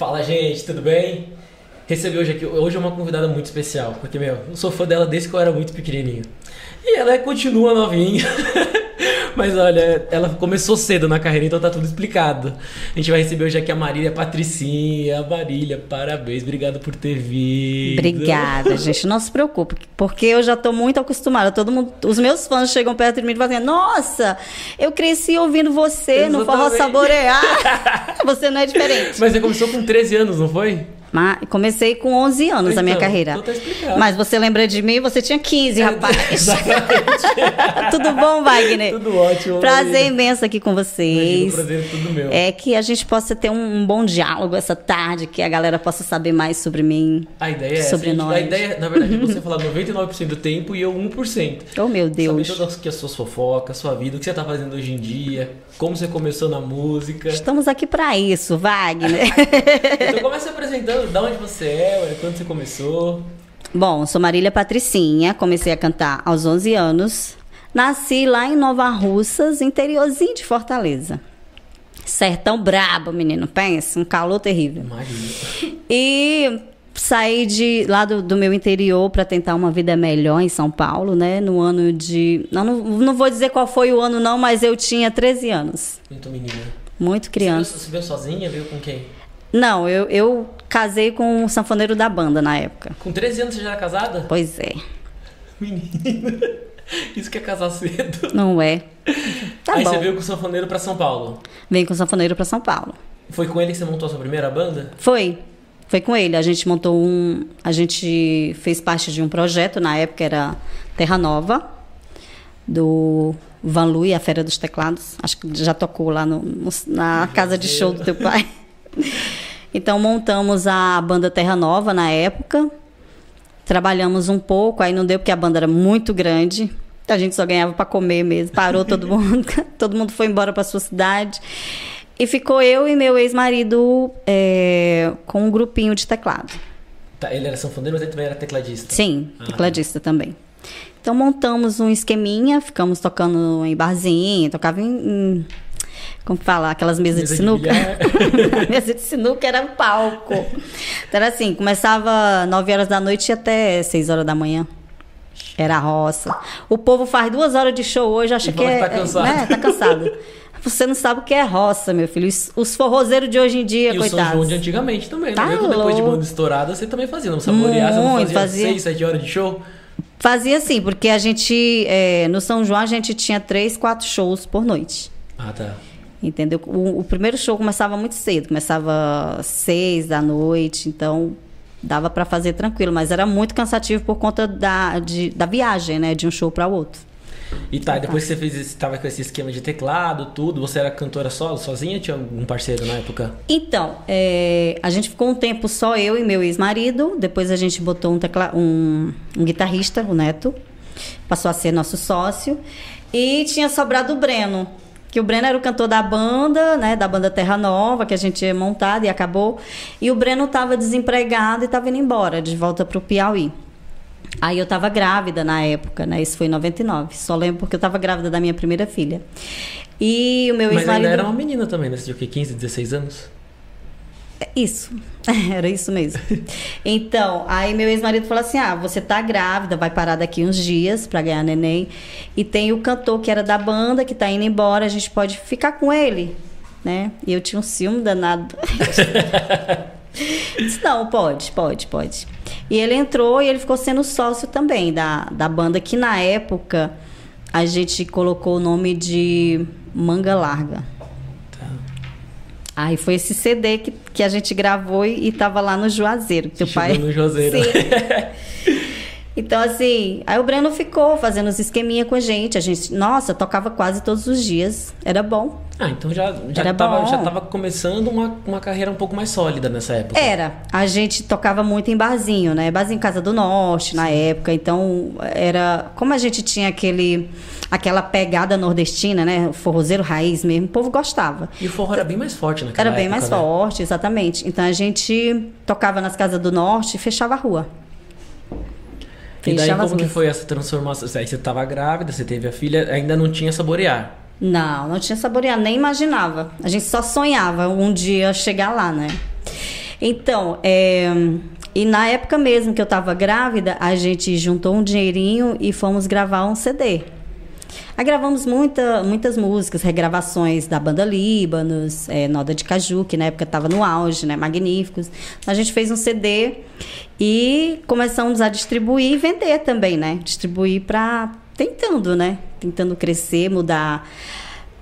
Fala, gente, tudo bem? Recebi hoje aqui, hoje é uma convidada muito especial, porque, meu, eu sou fã dela desde que eu era muito pequenininho. E ela continua novinha. Mas olha, ela começou cedo na carreira, então tá tudo explicado. A gente vai receber hoje aqui a Marília Patricinha. Marília, parabéns, obrigado por ter vindo. Obrigada, gente. Não se preocupe, porque eu já tô muito acostumada. Todo mundo, os meus fãs chegam perto de mim e falam assim, nossa, eu cresci ouvindo você Exatamente. no Forró Saborear. você não é diferente. Mas você começou com 13 anos, não foi? Mas comecei com 11 anos a minha Então, carreira. então. Mas você lembra de mim? Você tinha 15, rapaz. Exatamente. Tudo bom, Wagner? Tudo ótimo. Prazer Marília. imenso aqui com Imagina, vocês. o prazer é tudo meu. É que a gente possa ter um, um bom diálogo essa tarde, que a galera possa saber mais sobre mim. A ideia é Sobre essa, nós. A ideia, na verdade, é você falar 99% do tempo e eu 1%. Oh, meu Deus. Saber todas as suas fofocas, sua vida, o que você tá fazendo hoje em dia, como você começou na música. Estamos aqui para isso, Wagner. Então começa se apresentando, da onde você é, quando você começou. Bom, sou Marília Patricinha, comecei a cantar aos 11 anos. Nasci lá em Nova Russas, interiorzinho de Fortaleza. Sertão brabo, menino, pensa, um calor terrível. Maria. E saí de lá do, do meu interior para tentar uma vida melhor em São Paulo, né? No ano de. Não, não, não vou dizer qual foi o ano, não, mas eu tinha 13 anos. Muito menina. Muito criança. Você veio, você veio sozinha? Veio com quem? Não, eu, eu casei com um sanfoneiro da banda na época. Com 13 anos você já era casada? Pois é. Menina. Isso que é casar cedo. Não é? Tá Aí bom. você veio com o sanfoneiro pra São Paulo. Vem com o sanfoneiro para São Paulo. Foi com ele que você montou a sua primeira banda? Foi. Foi com ele. A gente montou um. A gente fez parte de um projeto, na época era Terra Nova, do Van Lu e a Feira dos Teclados. Acho que já tocou lá no- no- na casa de show do teu pai. Então montamos a banda Terra Nova na época. Trabalhamos um pouco, aí não deu porque a banda era muito grande. A gente só ganhava para comer mesmo. Parou todo mundo, todo mundo foi embora para sua cidade. E ficou eu e meu ex-marido é, com um grupinho de teclado. Tá, ele era sanfoneiro, mas ele também era tecladista. Sim, Ah. tecladista também. Então montamos um esqueminha, ficamos tocando em barzinho, tocava em, em- como fala, aquelas mesas Mesa de de sinuca. bilhar. Mesa de sinuca era um palco. Então era assim, começava 9 horas da noite e até 6 horas da manhã. Era a roça. O povo faz duas horas de show hoje, acha que é. tá cansado. Né? Tá cansado. Você não sabe o que é roça, meu filho. Os, os forrozeiros de hoje em dia, E o São coitados. João de antigamente também, Tá né? Mesmo depois de louco. banda estourada, você também fazia. Não saborear, você não fazia fazia. 6, 7 horas de show? Fazia assim, porque a gente, é, no São João, a gente tinha três, quatro shows por noite. Ah, tá. Entendeu? O, o primeiro show começava muito cedo, começava seis da noite, então dava para fazer tranquilo, mas era muito cansativo por conta da, de- da viagem, né? De um show para outro. E tá, depois que você fez esse, tava com esse esquema de teclado, tudo, você era cantora solo, sozinha ou tinha algum parceiro na época? Então, é, a gente ficou um tempo só eu e meu ex-marido. Depois a gente botou um, tecla, um, um guitarrista, o Neto, passou a ser nosso sócio. E tinha sobrado o Breno, que o Breno era o cantor da banda, né, da banda Terra Nova, que a gente tinha montado e acabou. E o Breno estava desempregado e estava indo embora, de volta para o Piauí. Aí eu estava grávida na época, né? Isso foi em 99. Só lembro porque eu estava grávida da minha primeira filha. E o meu Mas ex-marido. ainda era uma menina também, né? Você tinha o quê? 15, 16 anos? Isso, era isso mesmo. Então, aí meu ex-marido falou assim: ah, você tá grávida, vai parar daqui uns dias pra ganhar neném. E tem o cantor que era da banda, que tá indo embora, a gente pode ficar com ele, né? E eu tinha um ciúme danado. Disse, não, pode, pode, pode. E ele entrou e ele ficou sendo sócio também da, da banda, que na época a gente colocou o nome de Manga Larga. Tá. Aí foi esse CD que, que a gente gravou e, e tava lá no Juazeiro. Teu Chegou pai. no Juazeiro. Sim. Então, assim, aí o Breno ficou fazendo os esqueminha com a gente. A gente, nossa, tocava quase todos os dias. Era bom. Ah, então já, já, tava, já tava começando uma, uma carreira um pouco mais sólida nessa época. Era. A gente tocava muito em barzinho, né? Barzinho Casa do Norte, na época. Então, era. Como a gente tinha aquele. Aquela pegada nordestina, né? O forrozeiro raiz mesmo, o povo gostava. E o forró era bem mais forte naquela Era bem época, mais né? forte, exatamente. Então a gente tocava nas casas do norte e fechava a rua. E daí Fechava como que foi essa transformação? Aí você tava grávida, você teve a filha, ainda não tinha saborear. Não, não tinha saboreado, nem imaginava. A gente só sonhava um dia chegar lá, né? Então, é, e na época mesmo que eu estava grávida, a gente juntou um dinheirinho e fomos gravar um CD. Aí gravamos muita, muitas músicas, regravações da banda Líbanos, é, Noda de Caju, que na época estava no auge, né? Magníficos. A gente fez um CD e começamos a distribuir e vender também, né? Distribuir para tentando, né? Tentando crescer, mudar.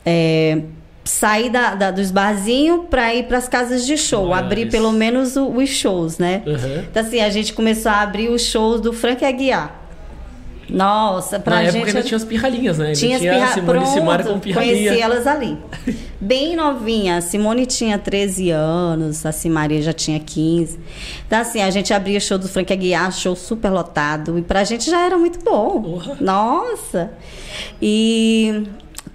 É, sair da, da, dos barzinhos para ir para as casas de show, Mas... abrir pelo menos o, os shows, né? Uhum. Então, assim, a gente começou a abrir os shows do Frank Aguiar. Nossa, pra Na gente. época ainda tinha as pirralhinhas, né? Tinha as pirra... Simone Pronto, Simara com pirralhinha. Conheci elas ali. Bem novinha. A Simone tinha 13 anos, a Simaria já tinha 15. Então, assim, a gente abria show do Frank Aguiar, show super lotado. E pra gente já era muito bom. Porra. Nossa! E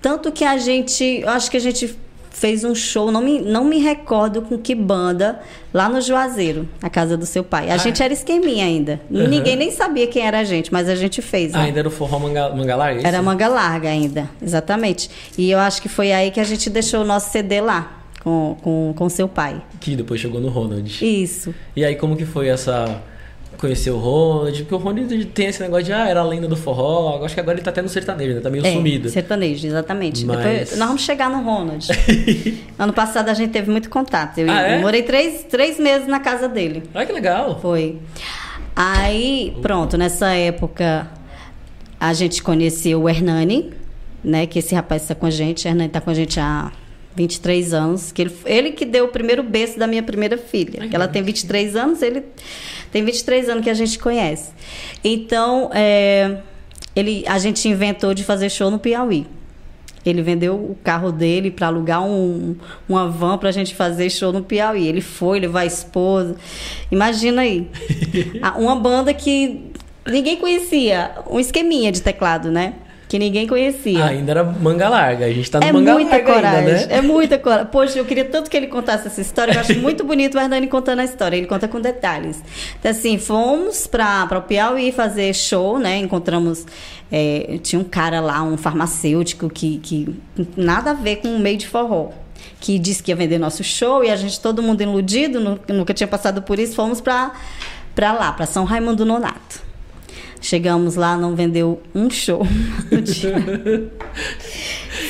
tanto que a gente. Eu acho que a gente fez um show, não me, não me recordo com que banda, lá no Juazeiro, a casa do seu pai. A ah. gente era esqueminha ainda. Uhum. Ninguém nem sabia quem era a gente, mas a gente fez. Ah, né? ainda era o forró manga, manga larga? É era manga larga ainda, exatamente. E eu acho que foi aí que a gente deixou o nosso CD lá. Com, com, com seu pai. Que depois chegou no Ronald. Isso. E aí, como que foi essa conhecer o Ronald, porque o Ronald tem esse negócio de, ah, era a lenda do forró, acho que agora ele tá até no sertanejo, né? Tá meio é, sumido. sertanejo, exatamente. Mas... Depois, nós vamos chegar no Ronald. ano passado a gente teve muito contato. Eu, ah, é? morei três, três meses na casa dele. Ah, que legal. Foi. Aí, pronto, nessa época a gente conheceu o Hernani, né? Que esse rapaz está com a gente. O Hernani tá com a gente há 23 anos. Que ele, ele que deu o primeiro berço da minha primeira filha. Ai, ela tem 23 anos, ele tem 23 anos que a gente conhece. Então, é, ele, a gente inventou de fazer show no Piauí. Ele vendeu o carro dele para alugar um, uma van para a gente fazer show no Piauí. Ele foi levar a esposa. Imagina aí. uma banda que ninguém conhecia. Um esqueminha de teclado, né? Que ninguém conhecia. Ah, ainda era manga larga. A gente tá no é manga muita larga coragem, ainda, né? É muita coragem. Poxa, eu queria tanto que ele contasse essa história. Eu acho muito bonito o Hernani contando a história. Ele conta com detalhes. Então, assim, fomos para o Piauí fazer show, né? Encontramos... É, tinha um cara lá, um farmacêutico, que, que nada a ver com o meio de forró que disse que ia vender nosso show e a gente, todo mundo iludido, nunca tinha passado por isso, fomos para lá, para São Raimundo Nonato. Chegamos lá, não vendeu um show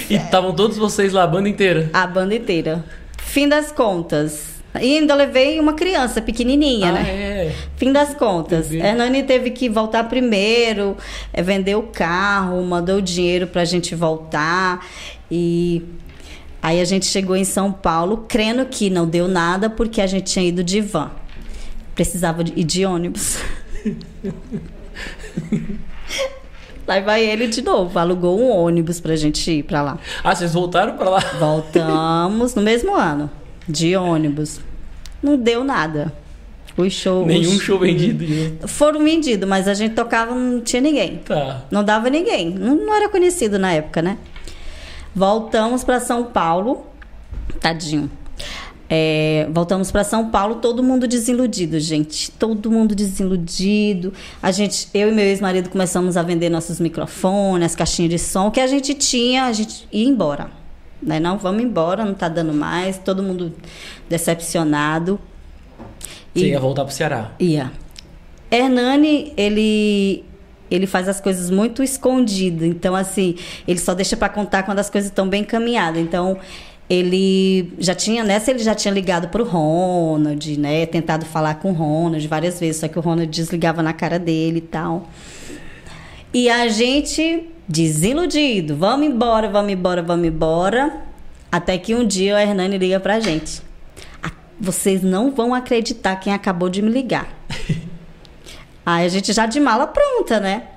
e estavam todos vocês lá, a banda inteira? A banda inteira. Fim das contas. E ainda levei uma criança pequenininha, ah, né? É. Fim das contas. Hernani teve que voltar primeiro, é, vender o carro, mandou o dinheiro pra gente voltar. E aí a gente chegou em São Paulo, crendo que não deu nada, porque a gente tinha ido de van. Precisava ir de ônibus. Lá vai ele de novo. Alugou um ônibus pra gente ir pra lá. Ah, vocês voltaram pra lá? Voltamos no mesmo ano. De ônibus. Não deu nada. Os shows. Nenhum show vendido. Né? Foram vendidos, mas a gente tocava, não tinha ninguém. Tá. Não dava ninguém. Não, não era conhecido na época, né? Voltamos para São Paulo. Tadinho. É, voltamos para São Paulo, todo mundo desiludido, gente. Todo mundo desiludido. A gente, eu e meu ex-marido começamos a vender nossos microfones, as caixinhas de som que a gente tinha, a gente ia embora. Né? Não, vamos embora, não está dando mais. Todo mundo decepcionado. Você e, ia voltar para o Ceará? Ia. Hernani, ele ele faz as coisas muito escondido. Então, assim, ele só deixa para contar quando as coisas estão bem encaminhadas. Então, ele já tinha, nessa ele já tinha ligado para o Ronald, né? Tentado falar com o Ronald várias vezes, só que o Ronald desligava na cara dele e tal. E a gente desiludido, vamos embora, vamos embora, vamos embora. Até que um dia o Hernani liga pra gente. Vocês não vão acreditar quem acabou de me ligar. Aí a gente já de mala pronta, né?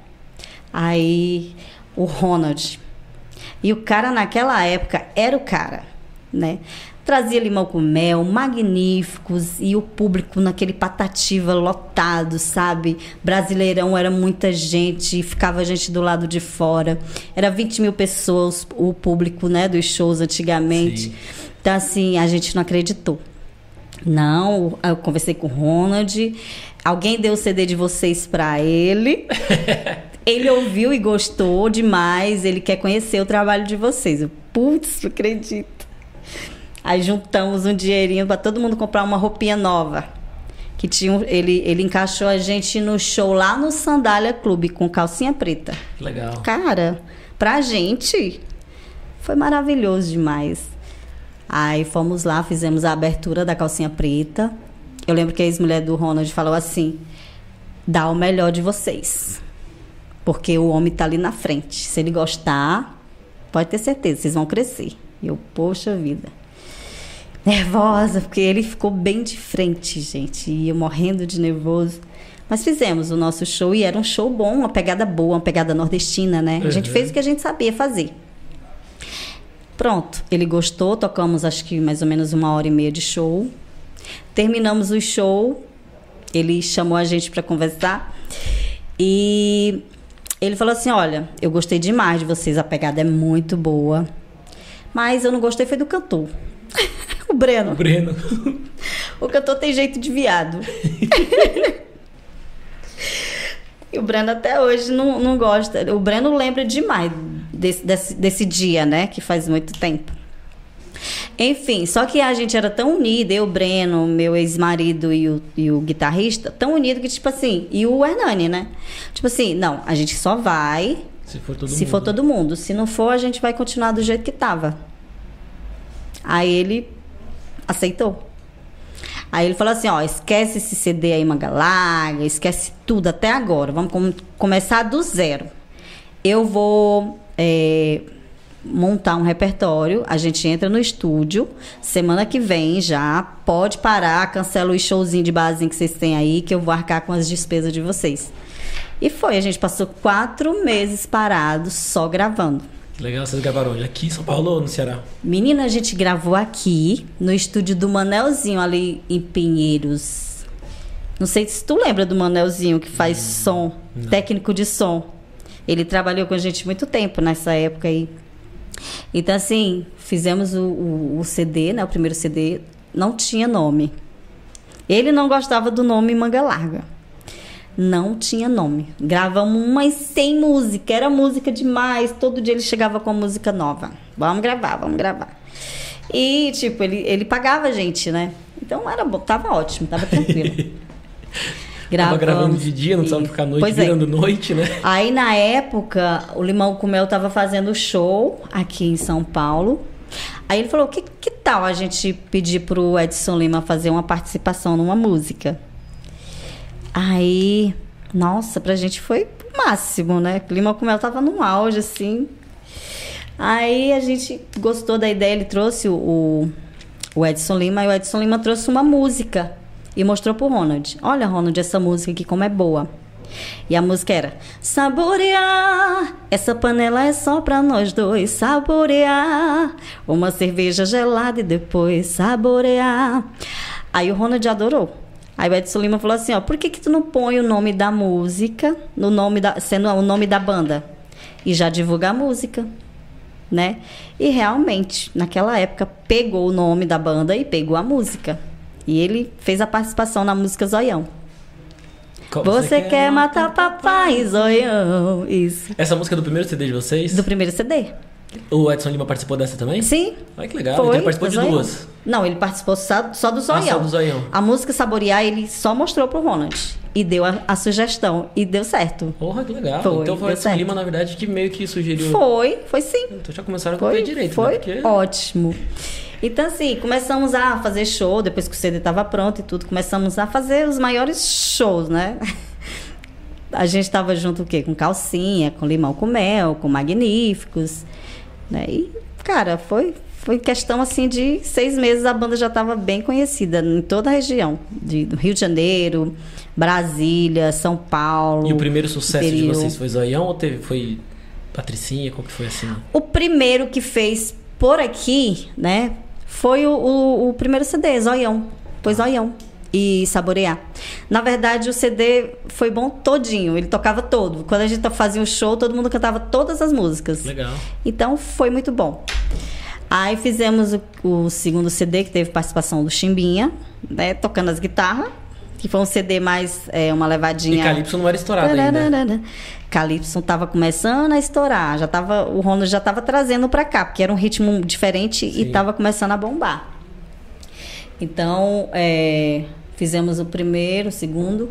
Aí o Ronald. E o cara naquela época era o cara né? Trazia limão com mel, magníficos, e o público naquele patativa lotado, sabe? Brasileirão era muita gente, ficava gente do lado de fora. Era 20 mil pessoas o público, né, dos shows antigamente. Sim. Então, assim, a gente não acreditou. Não, eu conversei com o Ronald. Alguém deu o CD de vocês para ele. ele ouviu e gostou demais. Ele quer conhecer o trabalho de vocês. Eu, putz, não acredito. Aí juntamos um dinheirinho para todo mundo comprar uma roupinha nova. que tinha ele, ele encaixou a gente no show lá no Sandália Clube com calcinha preta. Legal. Cara, pra gente foi maravilhoso demais. Aí fomos lá, fizemos a abertura da calcinha preta. Eu lembro que a ex-mulher do Ronald falou assim: dá o melhor de vocês. Porque o homem tá ali na frente. Se ele gostar, pode ter certeza, vocês vão crescer. E eu, poxa vida. Nervosa, porque ele ficou bem de frente, gente. E eu morrendo de nervoso. Mas fizemos o nosso show e era um show bom, uma pegada boa, uma pegada nordestina, né? A gente Uhum. fez o que a gente sabia fazer. Pronto, ele gostou, tocamos acho que mais ou menos uma hora e meia de show. Terminamos o show, ele chamou a gente para conversar e ele falou assim: Olha, eu gostei demais de vocês, a pegada é muito boa, mas eu não gostei foi do cantor. O Breno. Breno. O cantor tem jeito de viado. e o Breno até hoje não, não gosta. O Breno lembra demais desse, desse, desse dia, né? Que faz muito tempo. Enfim, só que a gente era tão unido, eu, o Breno, meu ex-marido e o, e o guitarrista, tão unido que, tipo assim, e o Hernani, né? Tipo assim, não, a gente só vai Se for todo se for todo mundo. Se não for, a gente vai continuar do jeito que tava. Aí ele aceitou. Aí ele falou assim, ó, esquece esse CD aí, Manga Larga, esquece tudo até agora. Vamos com- começar do zero. Eu vou é, montar um repertório, a gente entra no estúdio, semana que vem já, pode parar, cancela os showzinho de barzinho que vocês têm aí, que eu vou arcar com as despesas de vocês. E foi, a gente passou quatro meses parados, só gravando. Que legal, vocês gravaram onde? Aqui em São Paulo ou no Ceará? Menina, a gente gravou aqui, no estúdio do Manelzinho, ali em Pinheiros. Não sei se tu lembra do Manelzinho, que faz som, técnico de som. Ele trabalhou com a gente muito tempo nessa época aí. Então, assim, fizemos o, o- o CD, né? O primeiro CD. Não tinha nome. Ele não gostava do nome Manga Larga. Não tinha nome. Gravamos umas sem música. Era música demais. Todo dia ele chegava com música nova. Vamos gravar, vamos gravar. E, tipo, ele, ele pagava a gente, né? Então era tava ótimo, tava tranquilo. Tava gravando de dia, não precisava ficar noite, Pois é. virando noite, né? Aí na época, o Limão com Mel tava fazendo show aqui em São Paulo. Aí ele falou: que, que tal a gente pedir pro Edson Lima fazer uma participação numa música? Aí, nossa, pra gente foi o máximo, né? O Limão com Mel tava num auge, assim. Aí a gente gostou da ideia, ele trouxe o, o Edson Lima, e o Edson Lima trouxe uma música e mostrou pro Ronald. Olha, Ronald, essa música aqui como é boa. E a música era Saborear, essa panela é só pra nós dois Saborear, uma cerveja gelada e depois saborear Aí o Ronald adorou Aí o Edson Lima falou assim, ó Por que que tu não põe o nome da música no nome da, Sendo o nome da banda E já divulga a música né? E realmente, naquela época, pegou o nome da banda e pegou a música. E ele fez a participação na música Zoião. Qual- Você quer matar papai, Zoião? Isso. Essa música é do primeiro CD de vocês? Do primeiro CD. O Edson Lima participou dessa também? Sim. Olha que legal. Foi. Então ele participou do de Zoião. duas. Não, ele participou só, só do Zoião. Ah, só do Zoião. A música Saborear, ele só mostrou pro Ronald. E deu a, a sugestão. E deu certo. Porra, que legal. Foi, então foi o Edson certo. Lima, na verdade, que meio que sugeriu. Foi, foi sim. Então já começaram com o pé Foi, direito, foi né? Porque... ótimo. Então, assim, começamos a fazer show, depois que o CD estava pronto e tudo, começamos a fazer os maiores shows, né? A gente estava junto o quê? Com calcinha, com limão com mel, com magníficos, né? E, cara, foi, foi questão, assim, de seis meses a banda já estava bem conhecida em toda a região. De, do Rio de Janeiro, Brasília, São Paulo. E o primeiro sucesso de interior. vocês foi Zoião ou teve, foi Patricinha? Como que foi assim? O primeiro que fez por aqui, né, foi o, o, o primeiro CD, Zoião. Foi Zoião. E Saborear. Na verdade, o CD foi bom todinho. Ele tocava todo. Quando a gente fazia um show, todo mundo cantava todas as músicas. Legal. Então, foi muito bom. Aí fizemos o, o segundo CD, que teve participação do Chimbinha, né, tocando as guitarras. Que foi um CD mais, é, uma E levadinha... Calypso não era estourado ainda. Tararara. Calypso tava começando a estourar, já tava, o Ronald já tava trazendo para cá, porque era um ritmo diferente Sim. e tava começando a bombar. Então, é, Fizemos o primeiro, o segundo.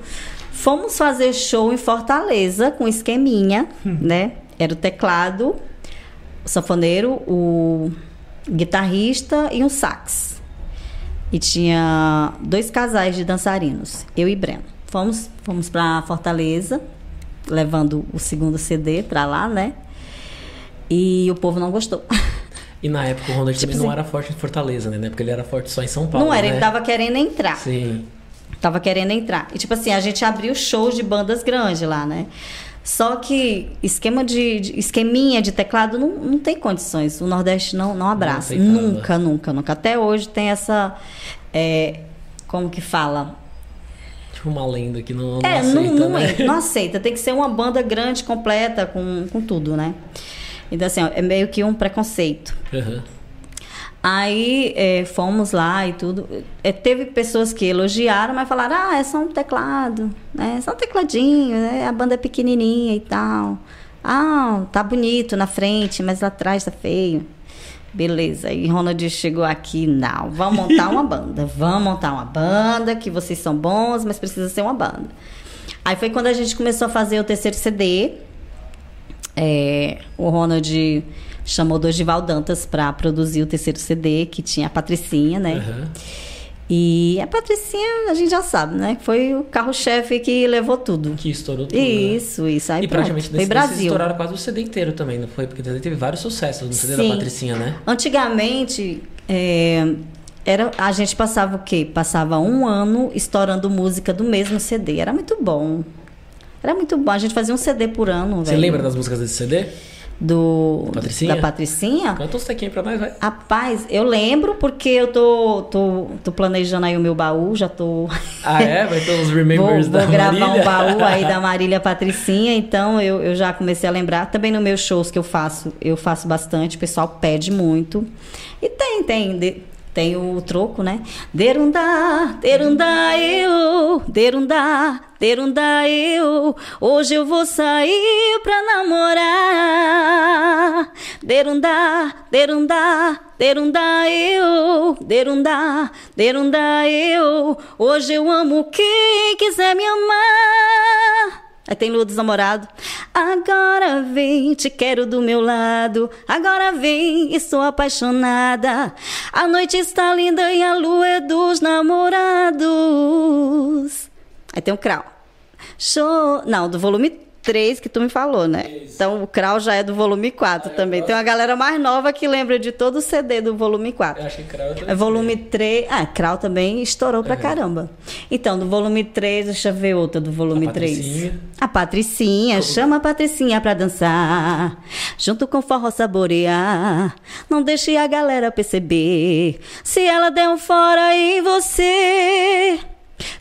Fomos fazer show em Fortaleza com esqueminha, né? Era o teclado, o sanfoneiro, o guitarrista e um sax. E tinha dois casais de dançarinos, eu e Breno. Fomos, fomos para Fortaleza, levando o segundo CD para lá, né? E o povo não gostou. E na época o Ronald Tipo também não assim- era forte em Fortaleza, né? Porque ele era forte só em São Paulo. não era, né? ele tava querendo entrar. Sim. Tava querendo entrar. E tipo assim, a gente abriu shows de bandas grandes lá, né? Só que esquema de, de- esqueminha de teclado não, não tem condições. O Nordeste não, não abraça. aceitava. nunca, nunca, nunca. Até hoje tem essa. é, como que fala? Tipo uma lenda que não, não é, aceita, não, não, né? é, não aceita. Tem que ser uma banda grande, completa, com, com tudo, né? Então, assim, ó, é meio que um preconceito. Aham. Aí é, fomos lá e tudo. É, teve pessoas que elogiaram, mas falaram: ah, é só um teclado, né? É só um tecladinho, né? a banda é pequenininha e tal. Ah, tá bonito na frente, mas lá atrás tá feio. Beleza. E Ronald chegou aqui, não, vamos montar uma banda. Vamos montar uma banda, que vocês são bons, mas precisa ser uma banda. Aí foi quando a gente começou a fazer o terceiro CD. É, o Ronald chamou Dorival Dantas para produzir o terceiro CD, que tinha a Patricinha, né? Aham. E a Patricinha, a gente já sabe, né? Foi o carro-chefe que levou tudo. Que estourou tudo. né? Isso, isso. Aí E pronto, praticamente foi nesse Brasil. estouraram quase o CD inteiro também, não foi? Porque teve vários sucessos no CD Sim. da Patricinha, né? Antigamente, é, era, a gente passava o quê? Passava um ano estourando música do mesmo CD. Era muito bom. Era muito bom. A gente fazia um CD por ano, Você velho. lembra das músicas desse CD? do Patricinha? da Patricinha? Canta uns tequinhos pra nós, vai. Rapaz, eu lembro porque eu tô, tô, tô planejando aí o meu baú, já tô. Ah, é? Vai ter uns Vou, remembers vou da gravar Marília. um baú aí da Marília Patricinha, então eu, eu já comecei a lembrar. Também nos meus shows que eu faço, eu faço bastante, o pessoal pede muito. E tem, tem, de- tem o troco, né? Derundá, derundá eu, derundá, derundá eu. Hoje eu vou sair pra namorar. Derundá, derundá, derundá eu, derundá, derundá eu. Hoje eu amo quem quiser me amar. Aí tem Lua dos Namorados. Agora vem, te quero do meu lado. Agora vem, estou apaixonada. A noite está linda e a lua é dos namorados. Aí tem o Krau. Show. Não, do volume 3 que tu me falou, né? Então o Krau já é do volume 4 também. Tem uma galera mais nova que lembra de todo o CD do volume 4. Eu acho que Crau eu É volume 3. Ah, Krau também estourou pra caramba. Então, do volume 3, deixa eu ver outra do volume A 3. Patricinha. A Patricinha, chama a Patricinha pra dançar. Junto com forró saborear. Não deixe a galera perceber. Se ela der um fora em você.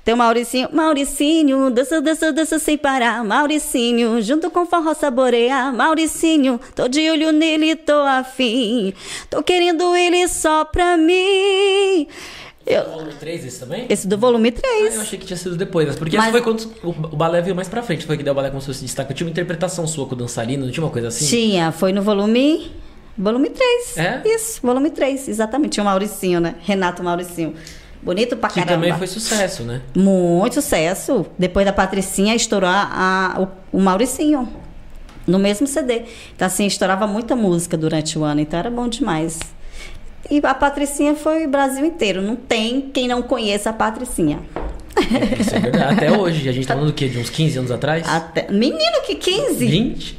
Tem o Mauricinho, Mauricinho, dança, dança, dança sem parar. Mauricinho, junto com forró saborear. Mauricinho, tô de olho nele, tô afim. Tô querendo ele só pra mim. Eu- Volume 3 esse também? esse do volume Ah, 3. eu achei que tinha sido depois, mas porque Mas- esse foi quando o, balé veio mais pra frente. Foi que daí o balé começou a se destacar. Tinha uma interpretação sua com o dançarino, não tinha uma coisa assim? Tinha, foi no volume. Volume 3. É? Isso, volume 3, exatamente. Tinha o Mauricinho, né? Renato Mauricinho. Bonito pra Que caramba. também foi sucesso, né? Muito sucesso. Depois da Patricinha, estourou a, a- o, o Mauricinho. No mesmo CD. Então, assim, estourava muita música durante o ano. Então, era bom demais. E a Patricinha foi o Brasil inteiro. Não tem quem não conheça a Patricinha. Isso é verdade. Até hoje. A gente tá falando do quê? De uns 15 anos atrás? Até... Menino, que 15? 20?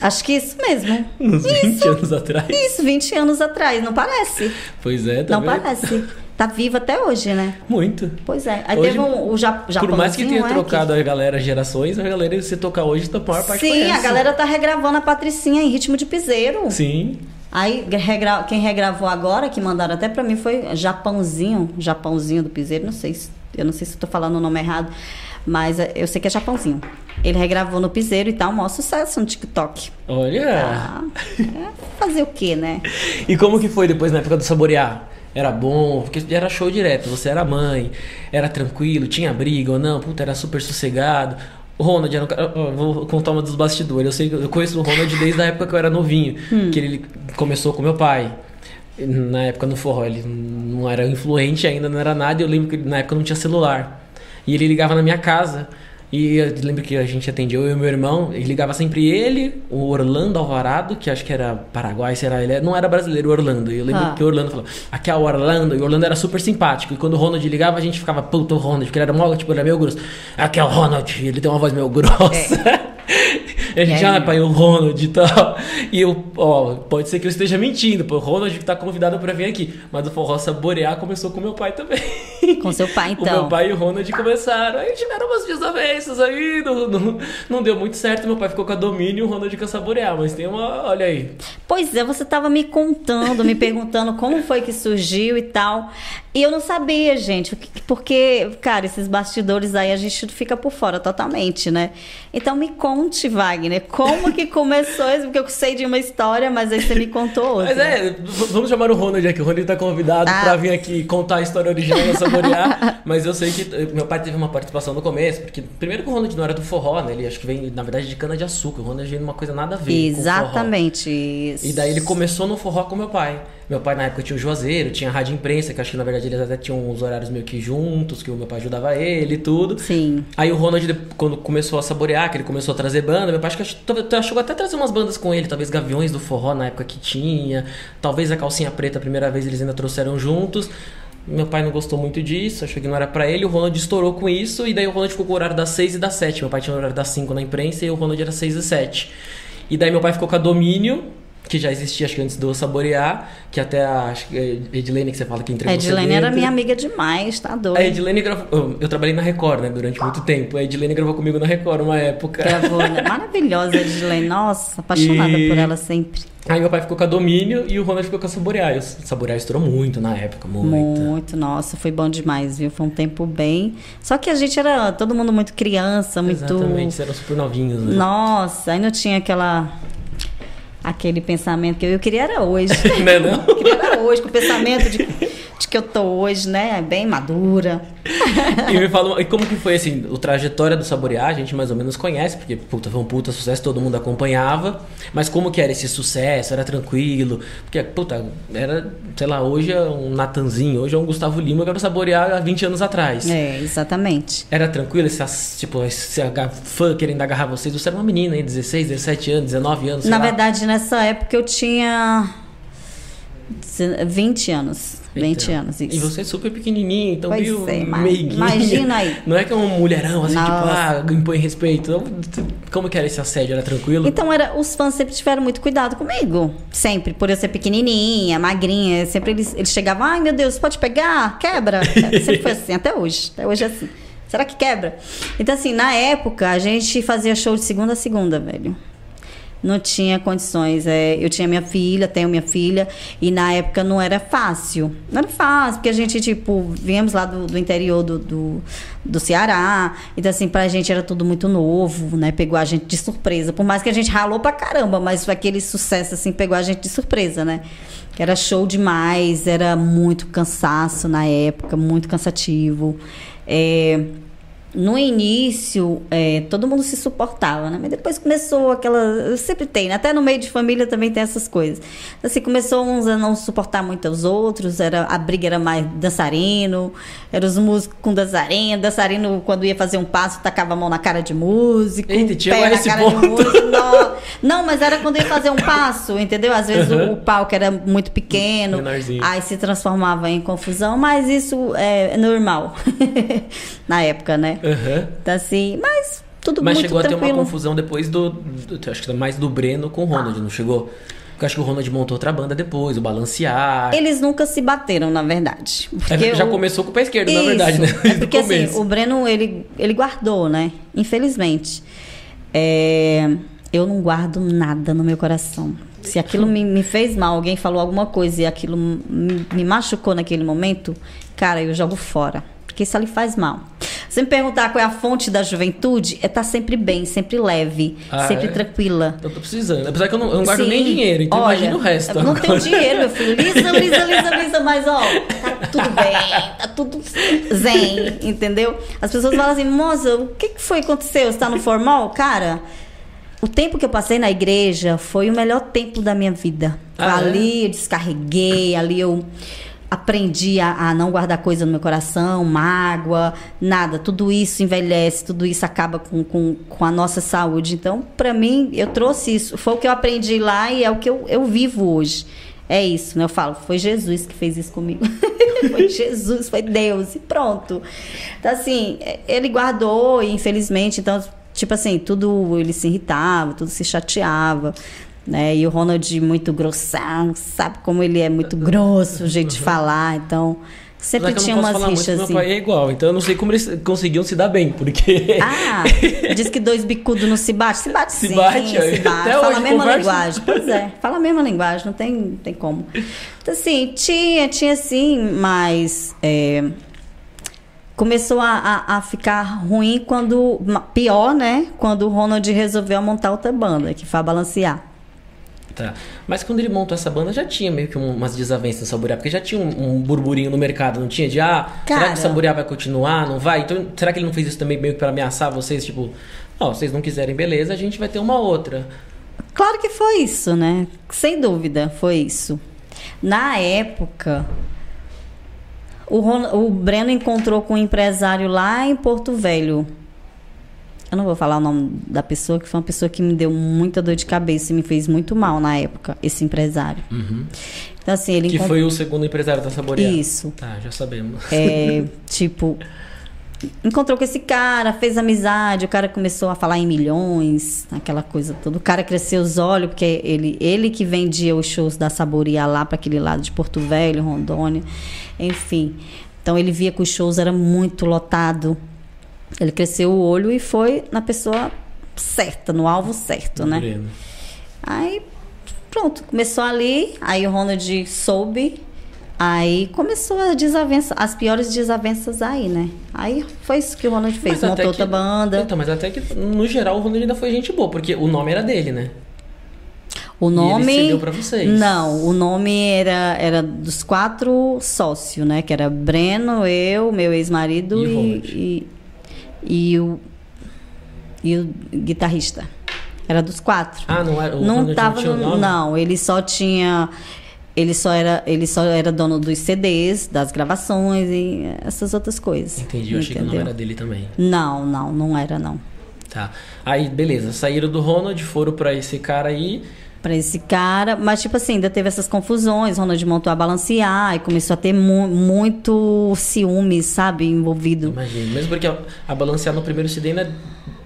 Acho que isso mesmo. Uns 20 anos atrás? Isso, 20 anos atrás. Não parece. Pois é, tá Não parece. Tá viva até hoje, né? Muito. Pois é. Aí Hoje, teve um, o ja, Por mais que tenha é, trocado a galera gerações, a galera, se tocar hoje, tá a maior parte Sim, conhece. a galera tá regravando a Patricinha em ritmo de piseiro. Sim. Aí regra- quem regravou agora, que mandaram até pra mim, foi Japãozinho. Japãozinho do piseiro, não sei se. Eu não sei se eu tô falando o nome errado, mas é, eu sei que é Japãozinho. Ele regravou no piseiro e tá um maior sucesso no TikTok. Olha. Ah, é, fazer o quê, né? E como que foi depois na época do saborear? Era bom, porque era show direto, você era mãe, era tranquilo, tinha briga ou não, puta, era super sossegado. O Ronald era um cara, vou contar uma dos bastidores. Eu sei eu conheço o Ronald desde a época que eu era novinho, Hum. que ele começou com meu pai. Na época no forró, ele não era influente ainda, não era nada. E eu lembro que na época não tinha celular. E ele ligava na minha casa. E eu lembro que a gente atendia eu e meu irmão, ele ligava sempre ele, o Orlando Alvarado, que acho que era Paraguai, será ele? Não era brasileiro, o Orlando. E eu lembro Ah. que o Orlando falou, aqui é o Orlando, e o Orlando era super simpático. E quando o Ronald ligava, a gente ficava, puta, o Ronald, porque ele era mó, tipo, ele era meio grosso. Aqui é o Ronald, ele tem uma voz meio grossa. E a gente, ah, pai, o Ronald e tal. E eu, ó, pode ser que eu esteja mentindo, pô, o Ronald tá convidado pra vir aqui. Mas o Forró Saborear começou com meu pai também. Com seu pai, O meu então. pai e o Ronald começaram. Aí tiveram umas desavenças aí, não, não, não deu muito certo. Meu pai ficou com a domínio e o Ronald com a saborear. Mas tem uma. Olha aí. Pois é, você estava me contando, me perguntando como foi que surgiu e tal. E eu não sabia, gente, porque, cara, esses bastidores aí a gente fica por fora totalmente, né? Então me conte, Wagner, como que começou isso? Porque eu sei de uma história, mas aí você me contou outra. Mas é, vamos chamar o Ronald aqui. O Ronald tá convidado Ah. pra vir aqui contar a história original da saborear. mas eu sei que eh, meu pai teve uma participação no começo, porque primeiro que o Ronald não era do forró, né? Ele acho que vem, na verdade, de cana de açúcar. O Ronald vem numa coisa nada a ver. Exatamente isso. E daí ele começou no forró com meu pai. Meu pai na época tinha o Juazeiro, tinha a Rádio Imprensa, que acho que na verdade eles até tinham uns horários meio que juntos, que o meu pai ajudava ele e tudo. Sim. Aí o Ronald, quando começou a saborear, que ele começou a trazer banda, meu pai acho que chegou até a trazer umas bandas com ele, talvez Gaviões do Forró na época que tinha, talvez a Calcinha Preta a primeira vez eles ainda trouxeram juntos. Meu pai não gostou muito disso, achou que não era pra ele, o Ronald estourou com isso, e daí o Ronald ficou com o horário das 6 e das 7. Meu pai tinha o horário das 5 na imprensa e o Ronald era 6 e 7. E daí meu pai ficou com a Domínio, que já existia acho que antes do Saborear, que até a acho que a Edilene que você fala que A entregou Edilene você era minha amiga demais, tá doido. A Edilene gravou. eu- trabalhei na Record, né, durante muito tempo. A Edilene gravou comigo na Record uma época. Gravou, né? Maravilhosa a Edilene. Nossa, apaixonada E- por ela sempre. Aí meu pai ficou com a Domínio e o Ronald ficou com a Saborear. E o Saborear estourou muito na época, muito. Muito, nossa, foi bom demais, viu? Foi um tempo bem. Só que a gente era todo mundo muito criança, muito. Exatamente, eram super novinhos, né? Nossa, aí não tinha aquela. Aquele pensamento que eu, eu queria era hoje. Né, não? Eu queria era hoje, com o pensamento de que eu tô hoje, né? Bem madura. E me fala, e como que foi assim, o trajetória do Saborear, a gente mais ou menos conhece, porque puta, foi um puta sucesso, todo mundo acompanhava. Mas como que era esse sucesso? Era tranquilo? Porque, puta, era, sei lá, hoje é um Natanzinho, hoje é um Gustavo Lima que era o Saborear há 20 anos atrás. É, exatamente. Era tranquilo esse, tipo, esse fã querendo agarrar vocês? Você era uma menina, hein? 16, 17 anos, 19 anos, Na lá. verdade, nessa época eu tinha 20 anos. 20 Então, anos, isso. E você é super pequenininho, então Pois meio é, meiguinha. imagina aí. Não é que é um mulherão, assim, tipo, Nossa. ah, impõe respeito. Então, Como que era esse assédio? Era tranquilo? Então era, os fãs sempre tiveram muito cuidado comigo. Sempre, por eu ser pequenininha, magrinha. Sempre eles, eles chegavam, ai meu Deus, pode pegar? Quebra. sempre foi assim, até hoje. Até hoje é assim. Será que quebra? Então, assim, na época, a gente fazia show de segunda a segunda, velho. Não tinha condições. É, eu tinha minha filha, tenho minha filha, e na época não era fácil. Não era fácil, porque a gente, tipo, viemos lá do, do interior do, do, do Ceará. Então, assim, pra gente era tudo muito novo, né? Pegou a gente de surpresa. Por mais que a gente ralou pra caramba, mas aquele sucesso, assim, pegou a gente de surpresa, né? Que era show demais, era muito cansaço na época, muito cansativo. É, no início, é, todo mundo se suportava, né? Mas depois começou aquela. Sempre tem, né? Até no meio de família também tem essas coisas. Assim, começou uns a não suportar muito os outros, era, a briga era mais dançarino, eram os músicos com dançarino, dançarino, quando ia fazer um passo, tacava a mão na cara de músico, Eita, chegou pé na cara ponto. de músico. Não, não, mas era quando ia fazer um passo, entendeu? Às vezes Uhum. o, o palco era muito pequeno, Menorzinho. aí se transformava em confusão, mas isso é normal na época, né? Aham. Então, assim, mas tudo Mas muito chegou a ter uma confusão depois do, do- Acho que mais do Breno com o Ronald, não chegou? Porque acho que o Ronald montou outra banda depois, o Balancear. Eles nunca se bateram, na verdade. É, Porque já o- começou com o pé esquerdo, na Isso. verdade, né? É porque assim, o Breno, ele, ele guardou, né? Infelizmente. É, eu não guardo nada no meu coração. Se aquilo me, me fez mal, alguém falou alguma coisa e aquilo me, me machucou naquele momento, cara, eu jogo fora. Porque isso ali faz mal. Se me perguntar qual é a fonte da juventude, é estar sempre bem, sempre leve, Ah, sempre é? tranquila. Eu tô precisando. Apesar que eu não, eu não guardo Sim. nem dinheiro, então Olha, imagina o resto. Não agora. tenho dinheiro, meu filho. Lisa, lisa, lisa, lisa, mas ó, tá tudo bem, tá tudo zen, entendeu? As pessoas falam assim, moça, o que, que foi que aconteceu? Você tá no formal? Cara, o tempo que eu passei na igreja foi o melhor tempo da minha vida. Ah, ali eu descarreguei, ali eu aprendi a, a não guardar coisa no meu coração, mágoa, nada. Tudo isso envelhece, tudo isso acaba com, com, com a nossa saúde. Então, para mim, eu trouxe isso. Foi o que eu aprendi lá e é o que eu, eu vivo hoje. É isso, né? Eu falo, foi Jesus que fez isso comigo. foi Jesus, foi Deus e pronto. Então, assim, ele guardou infelizmente, então, tipo assim, tudo ele se irritava, tudo se chateava. Né? E o Ronald muito grossão, sabe como ele é muito grosso, o jeito de falar, então sempre é tinha umas rixas assim. Meu pai é igual, então eu não sei como eles conseguiam se dar bem, porque. Ah, diz que dois bicudos não se bate. Se bate Se sim, bate, se aí. bate. Fala hoje a mesma conversa. linguagem. Pois é, fala a mesma linguagem, não tem, não tem como. Então, assim, tinha, tinha sim, mas é, começou a, a, a ficar ruim quando. Pior, né? Quando o Ronald resolveu montar outra banda, que foi a balancear. Tá. Mas quando ele montou essa banda, já tinha meio que um- umas desavenças no Saborear, porque já tinha um, um burburinho no mercado, não tinha? De, ah, será Cara. que o Saborear vai continuar? Não vai? Então, será que ele não fez isso também meio que pra ameaçar vocês? Tipo, ó, vocês não quiserem, beleza, a gente vai ter uma outra. Claro que foi isso, né? Sem dúvida, foi isso. Na época, o, Ron- o Breno encontrou com um empresário lá em Porto Velho. Eu não vou falar o nome da pessoa, que foi uma pessoa que me deu muita dor de cabeça e me fez muito mal na época, esse empresário. Então, assim, ele Que encont- foi o segundo empresário da Saborear. Isso. Tá, já sabemos. É, tipo, encontrou com esse cara, fez amizade, o cara começou a falar em milhões, aquela coisa toda. O cara cresceu os olhos, porque ele, ele que vendia os shows da Saborear lá para aquele lado de Porto Velho, Rondônia, enfim. Então ele via que os shows eram muito lotado. Ele cresceu o olho e foi na pessoa certa, no alvo certo, né? Breno. Aí, pronto, começou ali, aí o Ronald soube, aí começou a desavença, as piores desavenças aí, né? Aí foi isso que o Ronald fez, Mas montou que- outra banda. Então, mas até que, no geral, o Ronald ainda foi gente boa, porque o nome era dele, né? O nome. ele cedeu pra vocês. Não, o nome era, era dos quatro sócios, né? Que era Breno, eu, meu ex-marido E e. e, o, e o guitarrista. Era dos quatro. Ah, não era. O não tava tinha o no, nome? não ele só tinha ele só era ele só era dono dos CDs das gravações e essas outras coisas Entendi, eu achei que o nome entendeu? era dele também. não não não era não Tá. Aí, beleza, saíram do Ronald, foram pra esse cara aí. Pra esse cara. Mas tipo assim ainda teve essas confusões. Ronald montou a balancear e começou a ter mu muito ciúmes sabe envolvido. Imagina, mesmo porque a, balancear no primeiro CD ainda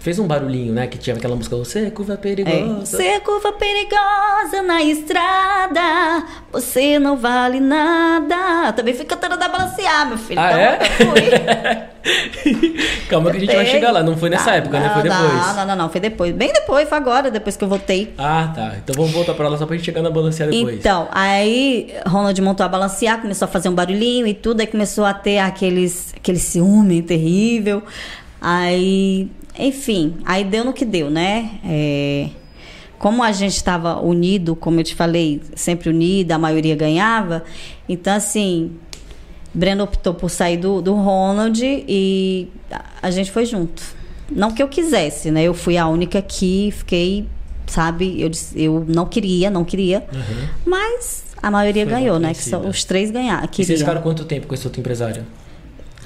fez um barulhinho, né? Que tinha aquela música Você é curva É. perigosa. Você é curva perigosa na estrada, você não vale nada. Também fui cantando da balancear, meu filho. Ah, Então, é? Calma que a gente vai chegar lá, não foi nessa época, né? Foi não, depois. Não, não, não, não, foi depois. Bem depois, foi agora, depois que eu voltei. Ah, tá. Então vamos voltar pra lá só pra gente chegar na balancear depois. Então, aí Ronald montou a balancear, começou a fazer um barulhinho e tudo, aí começou a ter aqueles, aquele ciúme terrível. Aí, enfim, aí deu no que deu, né? É, como a gente estava unido, como eu te falei, sempre unido, a maioria ganhava, então assim, Breno optou por sair do, do Ronald e a- gente foi junto. Não que eu quisesse, né? Eu fui a única que fiquei, sabe? Eu, eu não queria, não queria. Uhum. Mas a maioria Foi ganhou, né? Que só, os três ganharam. E vocês ficaram quanto tempo com esse outro empresário?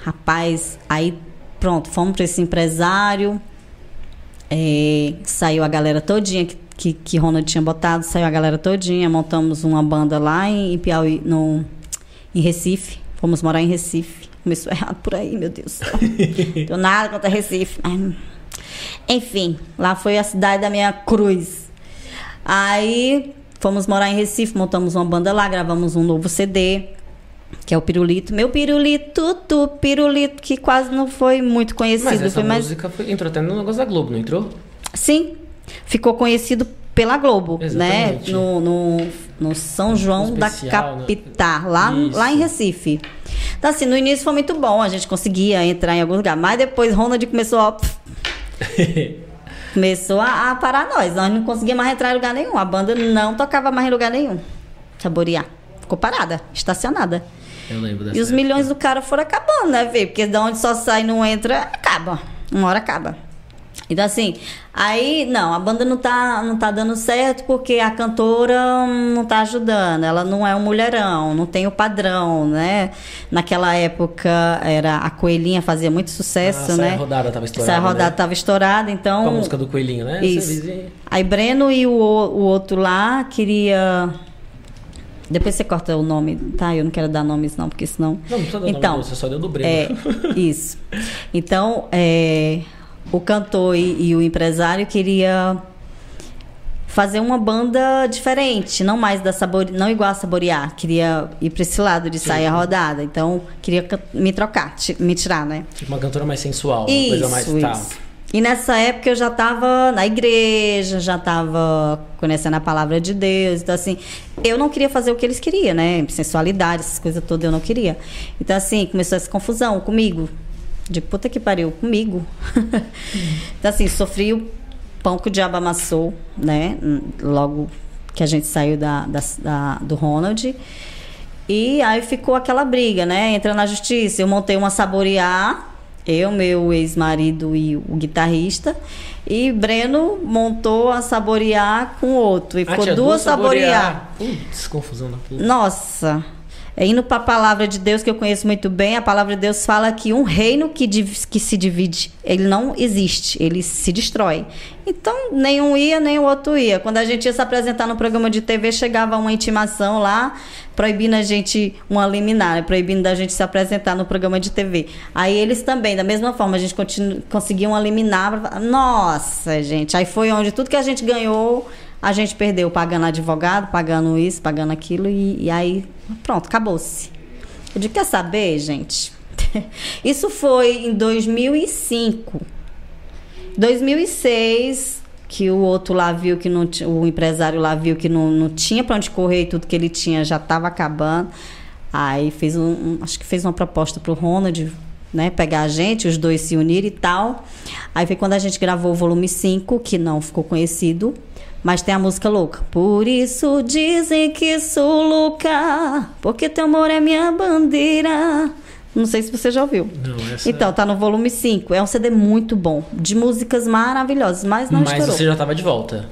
Rapaz, aí pronto, fomos para esse empresário. é, saiu a galera todinha que, que, que Ronald tinha botado, saiu a galera todinha, montamos uma banda lá em, em Piauí, no, em Recife. Fomos morar em Recife. Começou errado por aí, meu Deus. Deu nada contra Recife. mas- Enfim, lá foi a cidade da minha cruz. Aí fomos morar em Recife, montamos uma banda lá, gravamos um novo CD, que é o Pirulito. Meu Pirulito, tu, Pirulito, que quase não foi muito conhecido. Mas essa foi música foi- entrou até no negócio da Globo, não entrou? Sim, ficou conhecido pela Globo, Exatamente. né? No, no, no São João No da especial, né? Capital, lá, Isso. lá em Recife. Então, assim, no início foi muito bom, a gente conseguia entrar em algum lugar, mas depois Ronald começou a. começou a, a parar nós. Nós não conseguíamos mais entrar em lugar nenhum. A banda não tocava mais em lugar nenhum. Saborear. Ficou parada, estacionada. Eu lembro dessa. E os época. milhões do cara foram acabando, né, velho? Porque de onde só sai e não entra, acaba. Uma hora acaba. Então, assim, aí, não, a banda não tá, não tá dando certo porque a cantora não tá ajudando, ela não é um mulherão, não tem o padrão, né? Naquela época, era a Coelhinha fazia muito sucesso, Ah, né? Saia Rodada tava estourada, Saia Rodada né? tava estourada, então... Com a música do Coelhinho, né? Isso. Essa. Aí Breno e o, o outro lá queria... Depois você corta o nome, tá? Eu não quero dar nomes não, porque senão... Não, não precisa dar então, nome, você só deu do Breno. é, isso. Então, é, o cantor e, e o empresário queria fazer uma banda diferente, não mais da sabor, não igual a saborear, queria ir para esse lado de sair a rodada. Então, queria me trocar, me tirar, né? Tipo uma cantora mais sensual, uma Isso, coisa mais. Tá. E nessa época eu já estava na igreja, já estava conhecendo a palavra de Deus. Então, assim, eu não queria fazer o que eles queriam, né? Sensualidade, essas coisas todas eu não queria. Então, assim, começou essa confusão comigo. De puta que pariu, comigo. então, assim, sofri o pão que o diabo amassou, né? Logo que a gente saiu da, da- da- do Ronald. E aí ficou aquela briga, né? Entra na justiça. Eu montei uma saborear, eu, meu ex-marido e o guitarrista. E Breno montou a saborear com outro. E Ah, ficou tinha duas saborear. Putz, confusão da puta. Nossa. É indo para a palavra de Deus que eu conheço muito bem, a palavra de Deus fala que um reino que, que se divide, ele não existe, ele se destrói. Então, nenhum ia, nem o outro ia. Quando a gente ia se apresentar no programa de TV, chegava uma intimação lá, proibindo a gente, uma liminar, proibindo da gente se apresentar no programa de TV. Aí eles também, da mesma forma, a gente conseguia uma liminar. Nossa, gente, aí foi onde tudo que a gente ganhou, a gente perdeu, pagando advogado, pagando isso, pagando aquilo, e, e aí, pronto, acabou-se. Eu digo, quer saber, gente? Isso foi em 2005. 2006, que o outro lá viu que não o empresário lá viu que não, não tinha para onde correr e tudo que ele tinha já estava acabando. Aí fez um, um- acho que fez uma proposta pro Ronald, né, pegar a gente, os dois se unirem e tal. Aí foi quando a gente gravou o volume 5, que não ficou conhecido, mas tem a música louca. Por isso dizem que sou louca, porque teu amor é minha bandeira. Não sei se você já ouviu. Não, essa. Então, tá no volume 5. É um CD muito bom, de músicas maravilhosas, mas não Mas estourou. você já tava de volta.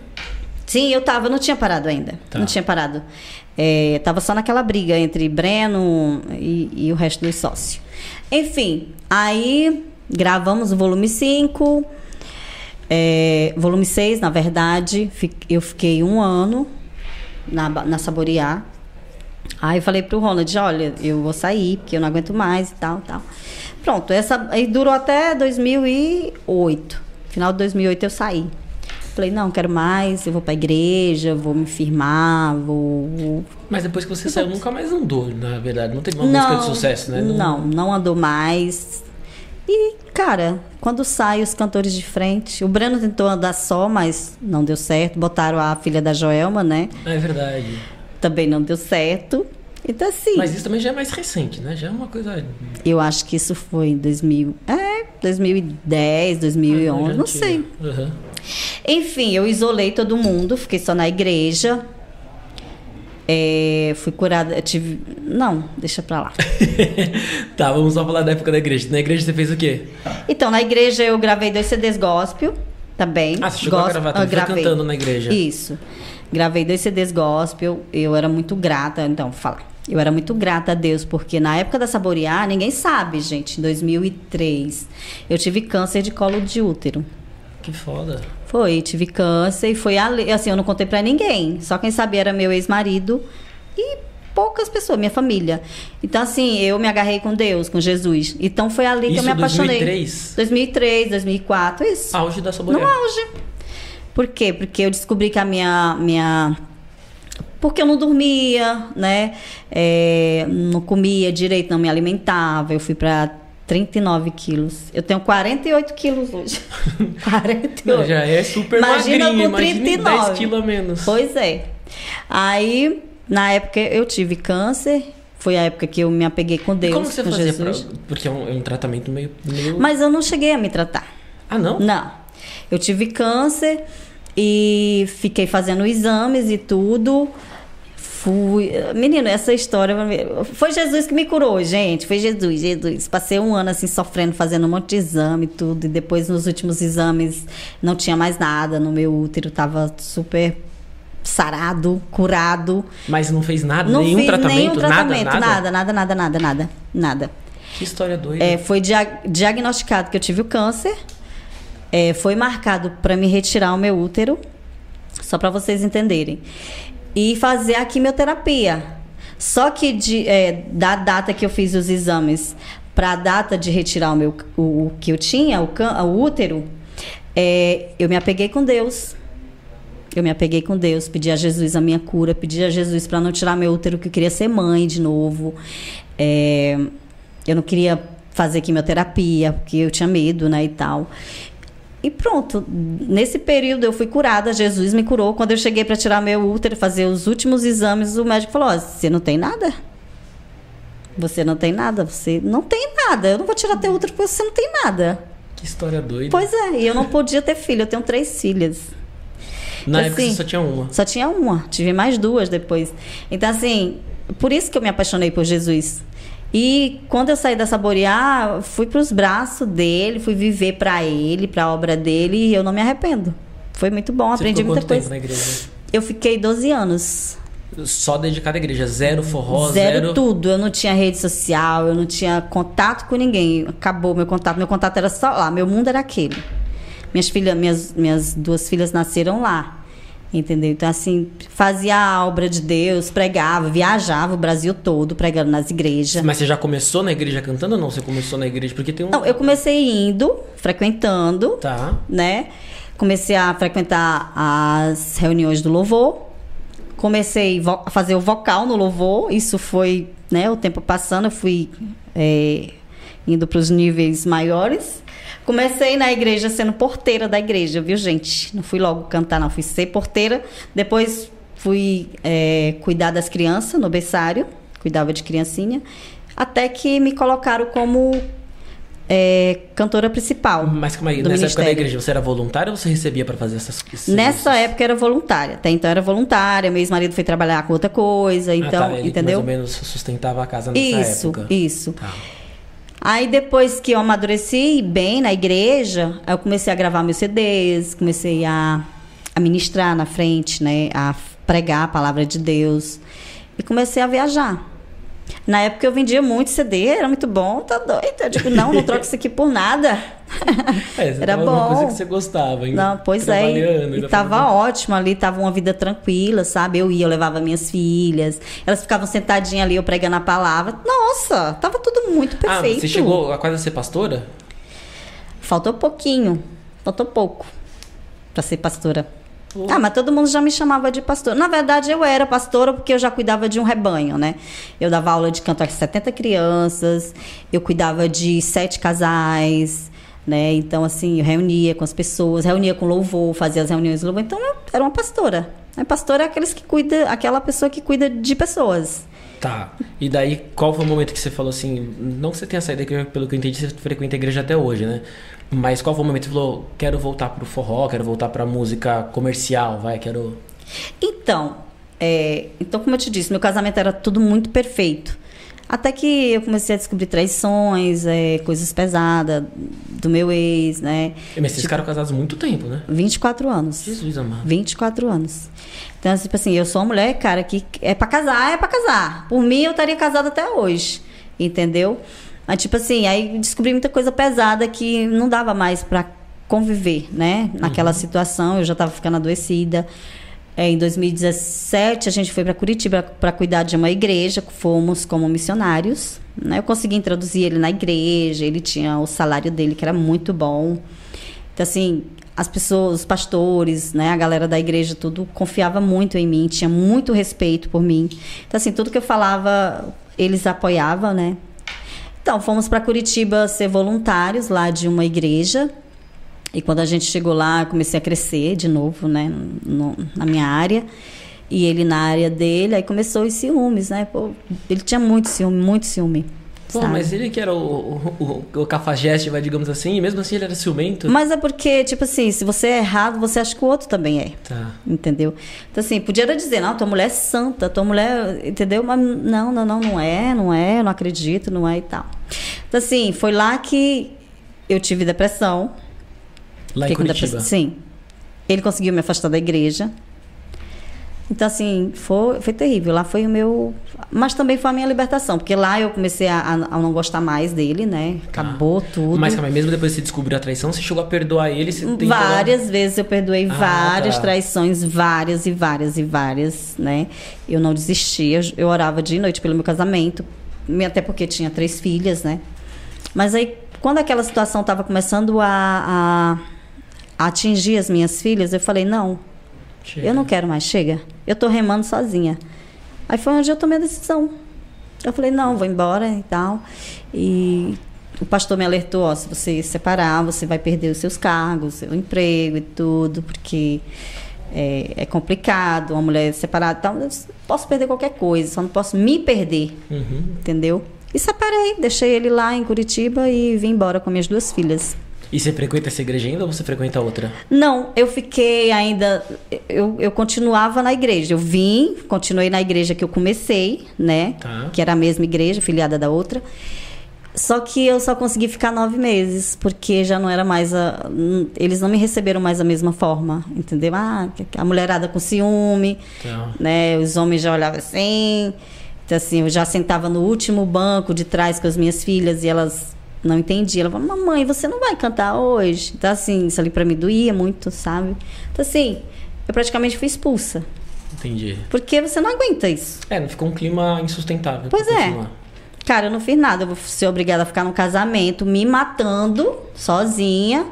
Sim, eu tava, não tinha parado ainda. Tá. Não tinha parado. É, tava só naquela briga entre Breno e, e o resto dos sócios. Enfim, aí gravamos o volume 5. É, volume 6, na verdade, eu fiquei um ano na, na Saborear. Aí eu falei pro Ronald, olha, eu vou sair, porque eu não aguento mais e tal, tal. Pronto, essa aí durou até 2008. Final de 2008 eu saí. Falei, não, quero mais, eu vou pra igreja, vou me firmar, vou... vou- Mas depois que você saiu, nunca mais andou, na verdade. Não teve uma música de sucesso, né? Não, não andou mais. E, cara, quando sai os cantores de frente, o Breno tentou andar só, mas não deu certo. Botaram a filha da Joelma, né? É verdade. Também não deu certo. Então, assim, Mas isso também já é mais recente, né? Já é uma coisa. eu acho que isso foi em 2000, é, 2010, 2011, já não antiga. sei. Aham. Enfim, eu isolei todo mundo, fiquei só na igreja. É, fui curada, tive. Não, deixa pra lá. tá, vamos só falar da época da igreja. Na igreja você fez o quê? Então, na igreja eu gravei dois CDs gospel também. Ah, você chegou a Gospel- gravar, também eu foi cantando na igreja. Isso. Gravei dois CDs gospel. Eu era muito grata, então, vou falar. Eu era muito grata a Deus, porque na época da Saborear, ninguém sabe, gente, em 2003, eu tive câncer de colo de útero. Que foda. Foi, tive câncer e foi ali, assim, eu não contei pra ninguém. Só quem sabia era meu ex-marido e poucas pessoas, minha família. Então, assim, eu me agarrei com Deus, com Jesus. Então foi ali que Isso eu me apaixonei. 2003? 2003, 2004, isso. Auge da No Saborear. auge. Por quê? Porque eu descobri que a minha. minha porque eu não dormia, né? É, não comia direito, não me alimentava. Eu fui para 39 quilos. Eu tenho 48 quilos hoje. 48. Não, já é super Imagina magrinha, com imagina 39. 10 quilos a menos. Pois é. Aí, na época, eu tive câncer. Foi a época que eu me apeguei com E Deus, como que você com fazia? Jesus. Pra... Porque é um, é um tratamento meio, meio... Mas eu não cheguei a me tratar. Ah, não? Não. Eu tive câncer e fiquei fazendo exames e tudo. Fui. Menino, essa história. Foi Jesus que me curou, gente. Foi Jesus, Jesus. Passei um ano assim sofrendo, fazendo um monte de exame e tudo. E depois, nos últimos exames, não tinha mais nada. No meu útero tava super sarado, curado. Mas não fez nada? Não nenhum tratamento? nenhum tratamento, nada, nada, nada, nada, nada, nada. nada. Que história doida. É, foi dia- diagnosticado que eu tive o câncer. É, foi marcado para me retirar o meu útero, só para vocês entenderem. E fazer a quimioterapia. Só que de, é, da data que eu fiz os exames para a data de retirar o, meu, o, o que eu tinha, o, cân- o útero, é, eu me apeguei com Deus. Eu me apeguei com Deus, pedi a Jesus a minha cura, pedi a Jesus para não tirar meu útero, que eu queria ser mãe de novo. É, eu não queria fazer quimioterapia, porque eu tinha medo, né, e tal. E pronto, nesse período eu fui curada, Jesus me curou. Quando eu cheguei para tirar meu útero, fazer os últimos exames, o médico falou: ó, você não tem nada. Você não tem nada, você não tem nada. Eu não vou tirar teu útero porque você não tem nada. Que história doida. Pois é, e eu não podia ter filho, eu tenho três filhas. Na assim, época você só tinha uma. Só tinha uma, tive mais duas depois. Então, assim, por isso que eu me apaixonei por Jesus. E quando eu saí da Saborear, fui para os braços dele, fui viver para ele, para a obra dele, e eu não me arrependo. Foi muito bom, Você aprendi muita coisa. na igreja? Eu fiquei 12 anos. Só dedicado à igreja. Zero forró, zero, zero... tudo. Eu não tinha rede social, eu não tinha contato com ninguém. Acabou meu contato. Meu contato era só lá. Meu mundo era aquele. Minhas filhas, minhas, minhas duas filhas nasceram lá. Entendeu? Então, assim, fazia a obra de Deus, pregava, viajava o Brasil todo, pregando nas igrejas. Mas você já começou na igreja cantando ou não? Você começou na igreja? Porque tem um... Não, eu comecei indo, frequentando, Tá. né? Comecei a frequentar as reuniões do louvor. Comecei a fazer o vocal no louvor. Isso foi, né? O tempo passando, eu fui é, indo para os níveis maiores. Comecei na igreja sendo porteira da igreja, viu, gente? Não fui logo cantar, não. Fui ser porteira. Depois fui é, cuidar das crianças no berçário. Cuidava de criancinha. Até que me colocaram como é, cantora principal. Mas calma aí, nessa época da ministério. igreja, você era voluntária ou você recebia pra fazer essas coisas? Nessa época era voluntária, até então era voluntária, meu ex-marido foi trabalhar com outra coisa, então, ah, tá, ele entendeu? mais ou menos sustentava a casa nessa Isso, época. isso. Tá. Aí depois que eu amadureci bem na igreja, eu comecei a gravar meus CDs, comecei a, a ministrar na frente, né, a pregar a palavra de Deus e comecei a viajar. Na época eu vendia muito CD, era muito bom, tá doido. Eu digo, não, não troco isso aqui por nada. É, você Era bom. coisa que você gostava, ainda Não, pois é. E, e tava fazendo- ótimo ali, tava uma vida tranquila, sabe? Eu ia, eu levava minhas filhas, elas ficavam sentadinhas ali, eu pregando a palavra. Nossa, tava tudo muito Ah, perfeito. você chegou a quase a ser pastora? Faltou pouquinho, faltou pouco pra ser pastora. Ah, mas todo mundo já me chamava de pastora. Na verdade, eu era pastora porque eu já cuidava de um rebanho, né? Eu dava aula de canto a 70 crianças, eu cuidava de sete casais, né? Então, assim, eu reunia com as pessoas, reunia com louvor, fazia as reuniões de louvor. Então, eu era uma pastora. A pastora é aqueles que cuida, aquela pessoa que cuida de pessoas. Tá. E daí, qual foi o momento que você falou assim? Não que você tenha saído daqui, pelo que eu entendi, você frequenta a igreja até hoje, né? Mas qual foi o momento que você falou, quero voltar pro forró, quero voltar pra música comercial, vai, quero. Então, é, então, como eu te disse, meu casamento era tudo muito perfeito. Até que eu comecei a descobrir traições, é, coisas pesadas do meu ex, né? Mas vocês ficaram casados há muito tempo, né? 24 anos. Jesus amado. 24 anos. Então, tipo assim, eu sou uma mulher, cara, que é pra casar, é pra casar. Por mim, eu estaria casada até hoje. Entendeu? Mas, tipo assim, aí descobri muita coisa pesada que não dava mais pra conviver, né? Naquela situação, eu já tava ficando adoecida. É, em 2017, a gente foi para Curitiba para cuidar de uma igreja, fomos como missionários. Né? Eu consegui introduzir ele na igreja, ele tinha o salário dele, que era muito bom. Então, assim, as pessoas, os pastores, né, a galera da igreja, tudo confiava muito em mim, tinha muito respeito por mim. Então, assim, tudo que eu falava, eles apoiavam, né? Então, fomos para Curitiba ser voluntários lá de uma igreja. E quando a gente chegou lá, comecei a crescer de novo, né, no- na minha área. E ele na área dele, aí começou os ciúmes, né? Pô, ele tinha muito ciúme, muito ciúme. Pô, sabe? mas ele que era o, o, o, o cafajeste, vai, digamos assim, e mesmo assim ele era ciumento. Mas é porque, tipo assim, se você é errado, você acha que o outro também é. Tá. Entendeu? Então, assim, podia dizer, não, tua mulher é santa, tua mulher. Entendeu? Mas não, não, não, não é, não é, eu não acredito, não é e tal. Então, assim, foi lá que eu tive depressão. Lá em Curitiba. depressão. Sim. Ele conseguiu me afastar da igreja. Então, assim, foi, foi terrível. Lá foi o meu. Mas também foi a minha libertação, porque lá eu comecei a, a- não gostar mais dele, né? Acabou tudo. Mas calma, mesmo depois que você descobriu a traição, você chegou a perdoar ele? Tentou- Várias vezes eu perdoei Ah, várias tá. traições, várias e várias e várias, né? Eu não desistia, eu orava dia e noite pelo meu casamento, até porque tinha três filhas, né? Mas aí, quando aquela situação estava começando a, a- a atingir as minhas filhas, eu falei, não, Chega. eu não quero mais, chega. Eu tô remando sozinha. Aí foi onde eu tomei a decisão. Eu falei, não, vou embora e tal. E o pastor me alertou, ó, se você separar, você vai perder os seus cargos, seu emprego e tudo, porque é, é complicado, uma mulher separada e tal. Eu posso perder qualquer coisa, só não posso me perder, Uhum. entendeu? E separei, deixei ele lá em Curitiba e vim embora com minhas duas filhas. E você frequenta essa igreja ainda ou você frequenta outra? Não, eu fiquei ainda. Eu, eu continuava na igreja. Eu vim, continuei na igreja que eu comecei, né? Tá. Que era a mesma igreja, filiada da outra. Só que eu só consegui ficar nove meses, porque já não era mais a. Eles não me receberam mais da mesma forma, entendeu? Ah, a mulherada com ciúme, Tá. né? Os homens já olhavam assim. Então, assim, eu já sentava no último banco de trás com as minhas filhas e elas não entendiam. Ela falava, mamãe, você não vai cantar hoje? Então, assim, isso ali pra mim doía muito, sabe? Então, assim, eu praticamente fui expulsa. Entendi. Porque você não aguenta isso. É, não ficou um clima insustentável. Pois é. continuar. Cara, eu não fiz nada. Eu vou ser obrigada a ficar num casamento, me matando, sozinha,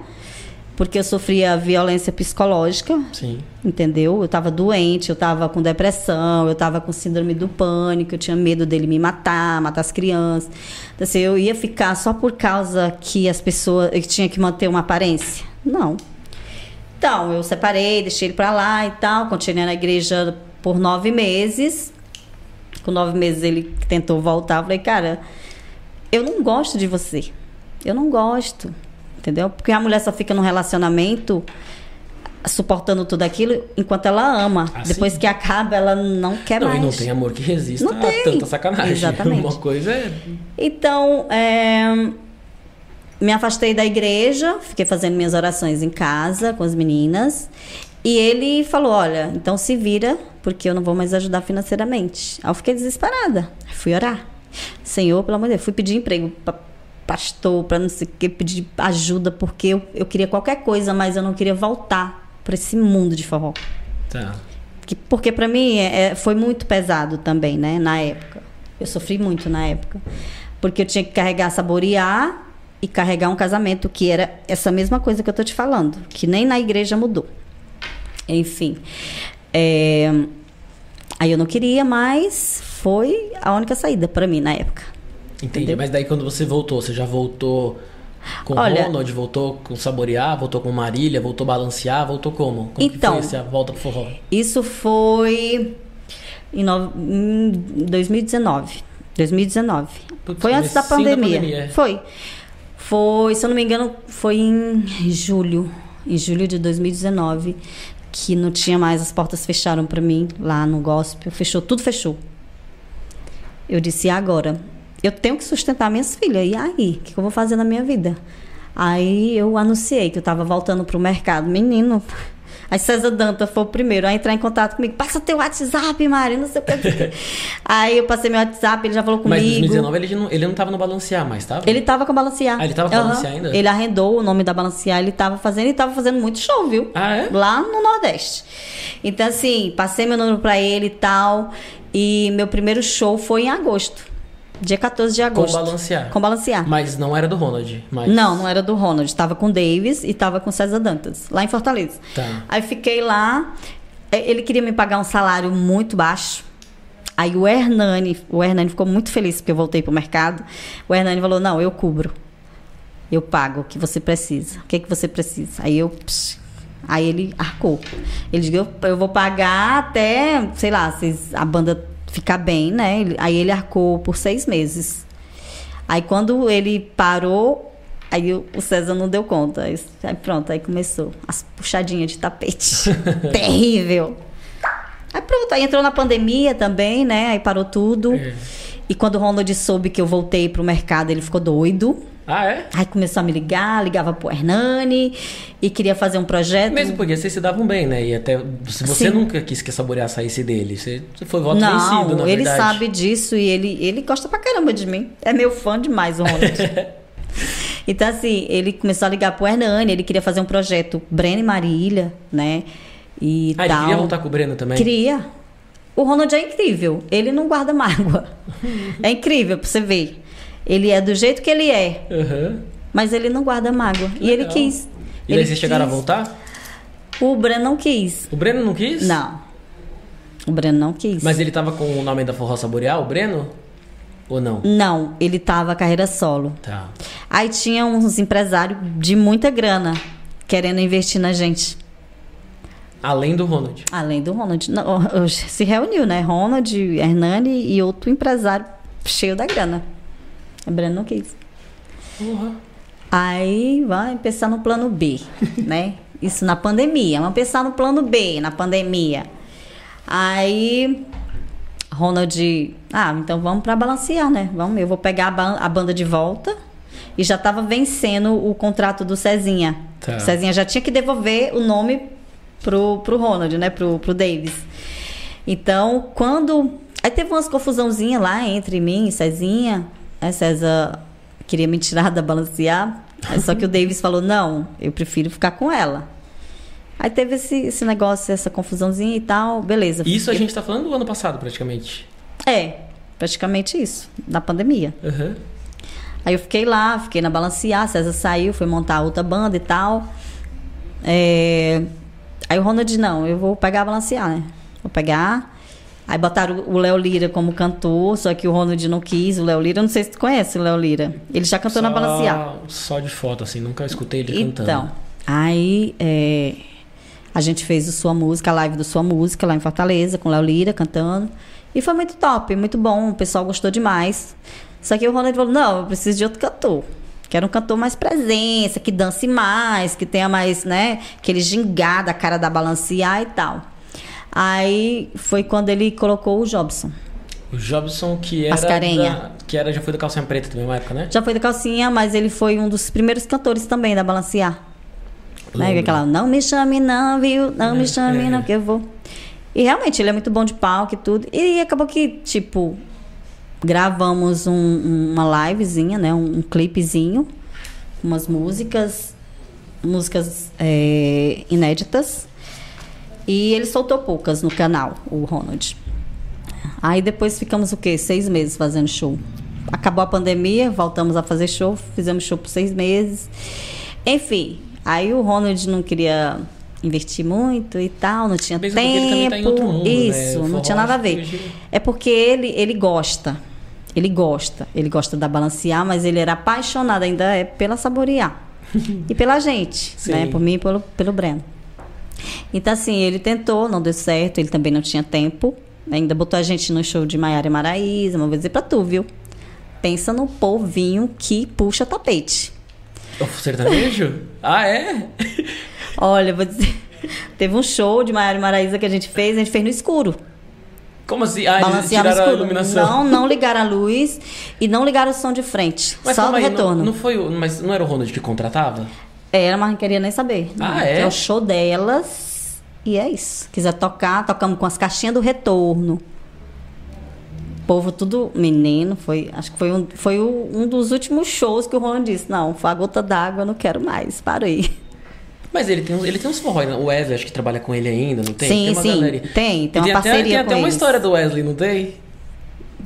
porque eu sofria violência psicológica. Sim. Entendeu? Eu tava doente, eu tava com depressão, eu tava com síndrome do pânico, eu tinha medo dele me matar, matar as crianças. Então, assim, eu ia ficar só por causa que as pessoas. Eu tinha que manter uma aparência? Não. Então, eu separei, deixei ele pra lá e tal, continuei na igreja por nove meses. Com nove meses ele tentou voltar. Eu falei, cara, eu não gosto de você. Eu não gosto. Entendeu? Porque a mulher só fica num relacionamento suportando tudo aquilo enquanto ela ama. Ah, Depois sim. que acaba, ela não quer não, mais. e não tem amor que resista Não tem. a tanta sacanagem. Exatamente. Uma coisa é. Então, é, me afastei da igreja, fiquei fazendo minhas orações em casa com as meninas. E ele falou: Olha, então se vira, porque eu não vou mais ajudar financeiramente. Aí eu fiquei desesperada. Fui orar. Senhor, pelo amor de Deus, fui pedir emprego para pastor, para não sei o que, pedir ajuda, porque eu, eu queria qualquer coisa, mas eu não queria voltar para esse mundo de forró. Tá. Que- Porque para mim é- é- foi muito pesado também, né? Na época. Eu sofri muito na época. Porque eu tinha que carregar saborear e carregar um casamento, que era essa mesma coisa que eu tô te falando. Que nem na igreja mudou. Enfim. É, Aí eu não queria, mas foi a única saída para mim na época. Entendi. Entendeu? Mas daí quando você voltou, você já voltou com Olha- Ronald, voltou com Saborear, voltou com Marília, voltou balancear, voltou como? Como Então- que foi essa volta pro forró? Isso foi em, no... em 2019. 2019. Putz, foi antes da comecinho da pandemia. pandemia, é. Foi. Foi, se eu não me engano, foi em julho. Em julho de 2019. Que não tinha mais, as portas fecharam pra mim lá no gospel. Fechou, tudo fechou. Eu disse, e agora? Eu tenho que sustentar minhas filhas. E aí? O que eu vou fazer na minha vida? Aí eu anunciei que eu estava voltando pro mercado. Menino, aí César Danta foi o primeiro a entrar em contato comigo. Passa teu WhatsApp, Mari, não sei o que. o aí eu passei meu WhatsApp, ele já falou comigo. Mas em 2019 ele não, ele não tava no balancear mais, tava? Ele tava com a Balancear. Ah, ele tava com a Aham. Balancear ainda? Ele arrendou o nome da Balancear, ele tava fazendo e tava fazendo muito show, viu? Ah, é? Lá no Nordeste. Então, assim, passei meu número pra ele e tal. E meu primeiro show foi em agosto. Dia 14 de agosto. balancear. Com balancear. Mas não era do Ronald. Mas... Não, não era do Ronald. Tava com o Davis e tava com o César Dantas, lá em Fortaleza. Tá. Aí fiquei lá. eh, Ele queria me pagar um salário muito baixo. Aí o Hernani, o Hernani ficou muito feliz porque eu voltei pro mercado. O Hernani falou: "Não, eu cubro. Eu pago o que você precisa. O que que você precisa?" Aí eu Aí ele arcou. Ele disse: eu, eu vou pagar até, sei lá, vocês, a banda ficar bem, né? Aí ele arcou por seis meses. Aí quando ele parou, aí o César não deu conta. Aí aí pronto, aí começou as puxadinhas de tapete. Terrível. Aí pronto, aí entrou na pandemia também, né? Aí parou tudo. É. E quando o Ronald soube que eu voltei pro mercado, ele ficou doido. Ah, é? Aí começou a me ligar, ligava pro Hernani e queria fazer um projeto. Mesmo porque vocês se davam bem, né? E até se você Sim. nunca quis que saborear saísse dele, você foi voto vencido, Não, na ele verdade. sabe disso e ele, ele gosta pra caramba de mim. É meu fã demais, o Ronald. então, assim, ele começou a ligar pro Hernani, ele queria fazer um projeto Breno e Marília, né? E Ah, ele tal. queria voltar com o Breno também? Queria. O Ronald é incrível. Ele não guarda mágoa. é incrível pra você ver. Ele é do jeito que ele é, Aham. mas ele não guarda mágoa. E ele legal. quis. E ele daí vocês chegaram a voltar? O Breno não quis. O Breno não quis? Não. O Breno não quis. Mas ele tava com o nome da Forró Saborear, o Breno? Ou não? Não, ele tava carreira solo. Tá. Aí tinha uns empresários de muita grana querendo investir na gente. Além do Ronald. Além do Ronald. Não, se reuniu, né? Ronald, Hernani e outro empresário cheio da grana. O Breno não quis. Porra. Aí vai pensar no plano B, né? Isso na pandemia. Vamos pensar no plano B, na pandemia. Aí Ronald, ah, então vamos para balancear, né? Vamos, eu vou pegar a, ban- a banda de volta. E já tava vencendo o contrato do Cezinha. Tá. O Cezinha já tinha que devolver o nome pro, pro Ronald, né? Pro, pro Davis. Então, quando. Aí teve umas confusãozinhas lá entre mim e Cezinha. Aí César queria me tirar da balancear. Só que o Davis falou: não, eu prefiro ficar com ela. Aí teve esse, esse negócio, essa confusãozinha e tal, beleza. Isso a gente tá falando do ano passado, praticamente. É, praticamente isso, na pandemia. Aham. Aí eu fiquei lá, fiquei na balancear, César saiu, foi montar outra banda e tal. É, Aí o Ronald, não, eu vou pegar a balancear, né? Vou pegar. Aí botaram o Léo Lira como cantor, só que o Ronald não quis. O Léo Lira, eu não sei se tu conhece o Léo Lira. Ele já cantou na balancear. Só de foto, assim, nunca escutei ele Então, cantando. aí é, a gente fez o Sua Música, a live do Sua Música lá em Fortaleza, com o Léo Lira cantando. E foi muito top, muito bom, o pessoal gostou demais. Só que o Ronald falou: não, eu preciso de outro cantor. Quero um cantor mais presença, que dance mais, que tenha mais, né? Aquele gingado, a cara da balancear e tal. Aí foi quando ele colocou o Jobson. O Jobson, que era. Mascarenha. da- que era, já foi do Calcinha Preta também, uma época, né? Já foi da calcinha, mas ele foi um dos primeiros cantores também da balancear. Né? Aquela, não me chame não, viu? Não É, me chame é. não, que eu vou. E realmente, ele é muito bom de palco e tudo. E acabou que, tipo, gravamos um- uma livezinha, né? Um, um clipezinho. Umas músicas. Músicas é, inéditas. E ele soltou poucas no canal, o Ronald. Aí depois ficamos o quê? Seis meses fazendo show. Acabou a pandemia, voltamos a fazer show, fizemos show por seis meses. Enfim, aí o Ronald não queria investir muito e tal, não tinha Mesmo porque ele tempo. tá em outro mundo, né? Isso, O não tinha nada a ver. É porque ele, ele gosta. Ele gosta. Ele gosta da balancear, mas ele era apaixonado ainda é pela saborear. e pela gente, Sim. né? Por mim e pelo, pelo Breno. Então, assim, ele tentou, não deu certo, ele também não tinha tempo. Ainda botou a gente no show de Maiara e Maraíza, mas vou dizer pra tu, viu? Pensa no povinho que puxa tapete. O sertanejo? ah, é? Olha, vou dizer. Teve um show de Maiara e Maraíza que a gente fez, a gente fez no escuro. Como assim? Ah, no tiraram a iluminação. Não, não ligaram a luz e não ligaram o som de frente. Mas só aí, retorno. Não, não foi o, mas não era o Ronald que contratava? Era, mas não queria nem saber. Ah, Não, é? É o show delas e é isso. Quiser tocar, tocamos com as caixinhas do retorno. Povo tudo menino, foi, acho que foi um, foi o- um dos últimos shows que o Ron disse, não, foi a gota d'água, não quero mais, para aí. Mas ele tem, uns- ele tem uns forró, né? o Wesley acho que trabalha com ele ainda, não tem? Sim, tem uma sim, tem, tem uma até, parceria Tem até uma eles. história do Wesley, não tem?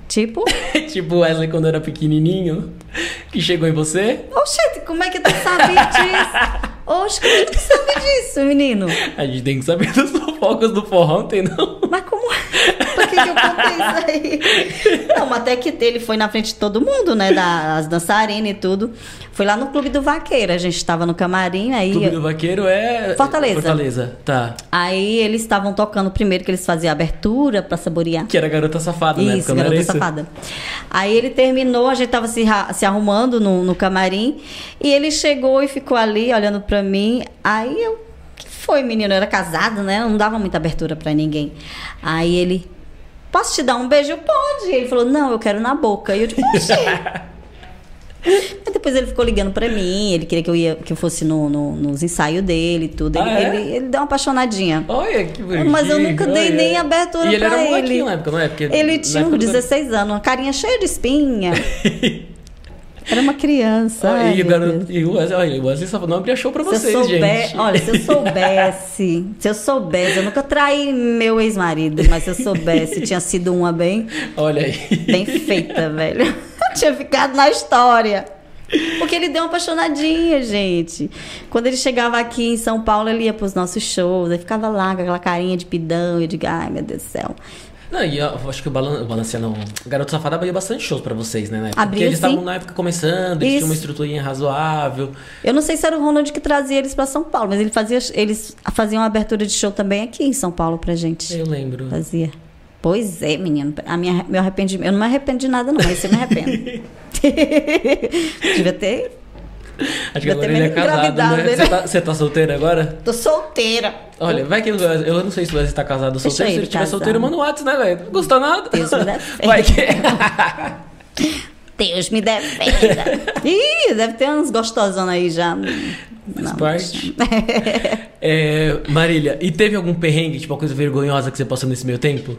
Tipo, tipo o Wesley quando era pequenininho, que chegou em você. oxente, como é que tu sabe disso? Oxe, como é que tu sabe disso, menino? A gente tem que saber das fofocas do forró, não tem não? Mas como que eu contei isso aí? Não, mas até que ele foi na frente de todo mundo, né? Das dançarinas e tudo. Foi lá no Clube do Vaqueiro. A gente estava no camarim, aí. Clube do Vaqueiro é. Fortaleza. Fortaleza, tá. Aí eles estavam tocando primeiro que eles faziam a abertura pra saborear. Que era Garota Safada, né? Isso, Garota Safada. Aí ele terminou, a gente tava se, se arrumando no, no camarim. E ele chegou e ficou ali olhando pra mim. Aí eu que foi, menino? Eu era casado, né? Não dava muita abertura para ninguém. Aí ele, posso te dar um beijo? Pode. Ele falou, não, eu quero na boca. E eu digo, Aí depois ele ficou ligando para mim, ele queria que eu ia que eu fosse no, no nos ensaios dele e tudo. Ele, Ah, é? ele, ele deu uma apaixonadinha. Olha que bonitinho. Mas eu nunca dei olha. nem abertura E ele pra era um ele. na época, não é? Porque Ele tinha época uns do- 16 anos, uma carinha cheia de espinha. Era uma criança. Ai, e garoto, e o Wesley, o Wesley Safadão abria show pra Se vocês, souber, gente. olha, se eu soubesse, se eu soubesse, eu nunca traí meu ex-marido, mas se eu soubesse, tinha sido uma bem, Olha aí. bem feita, velho. tinha ficado na história. Porque ele deu uma apaixonadinha, gente. Quando ele chegava aqui em São Paulo, ele ia pros nossos shows, aí ficava lá com aquela carinha de pidão, eu digo, ai meu Deus do céu. Não, e eu acho que o Balan, o Garoto Safado abria bastante shows pra vocês, né? Na época. Abria, Porque eles estavam na época começando, eles Isso. tinham uma estruturinha razoável. Eu não sei se era o Ronald que trazia eles pra São Paulo, mas ele fazia, eles faziam uma abertura de show também aqui em São Paulo pra gente. Eu lembro. Fazia. Pois é, menino. A minha, meu arrependimento. Eu não me arrependo de nada, não, mas eu me arrependo. Devia ter. Acho que agora ele é casado, né? né? Você tá, você tá solteiro agora? Tô solteira. Olha, vai que eu não sei se o Wesley tá casado ou solteiro. Se ele estiver solteiro, manda um WhatsApp, né, velho? Não custa nada. Deus me defenda. Vai que. Deus me defenda. Ih, deve ter uns gostosão aí já. Faz Não. parte. É, Marília, e teve algum perrengue, tipo, uma coisa vergonhosa que você passou nesse meio tempo?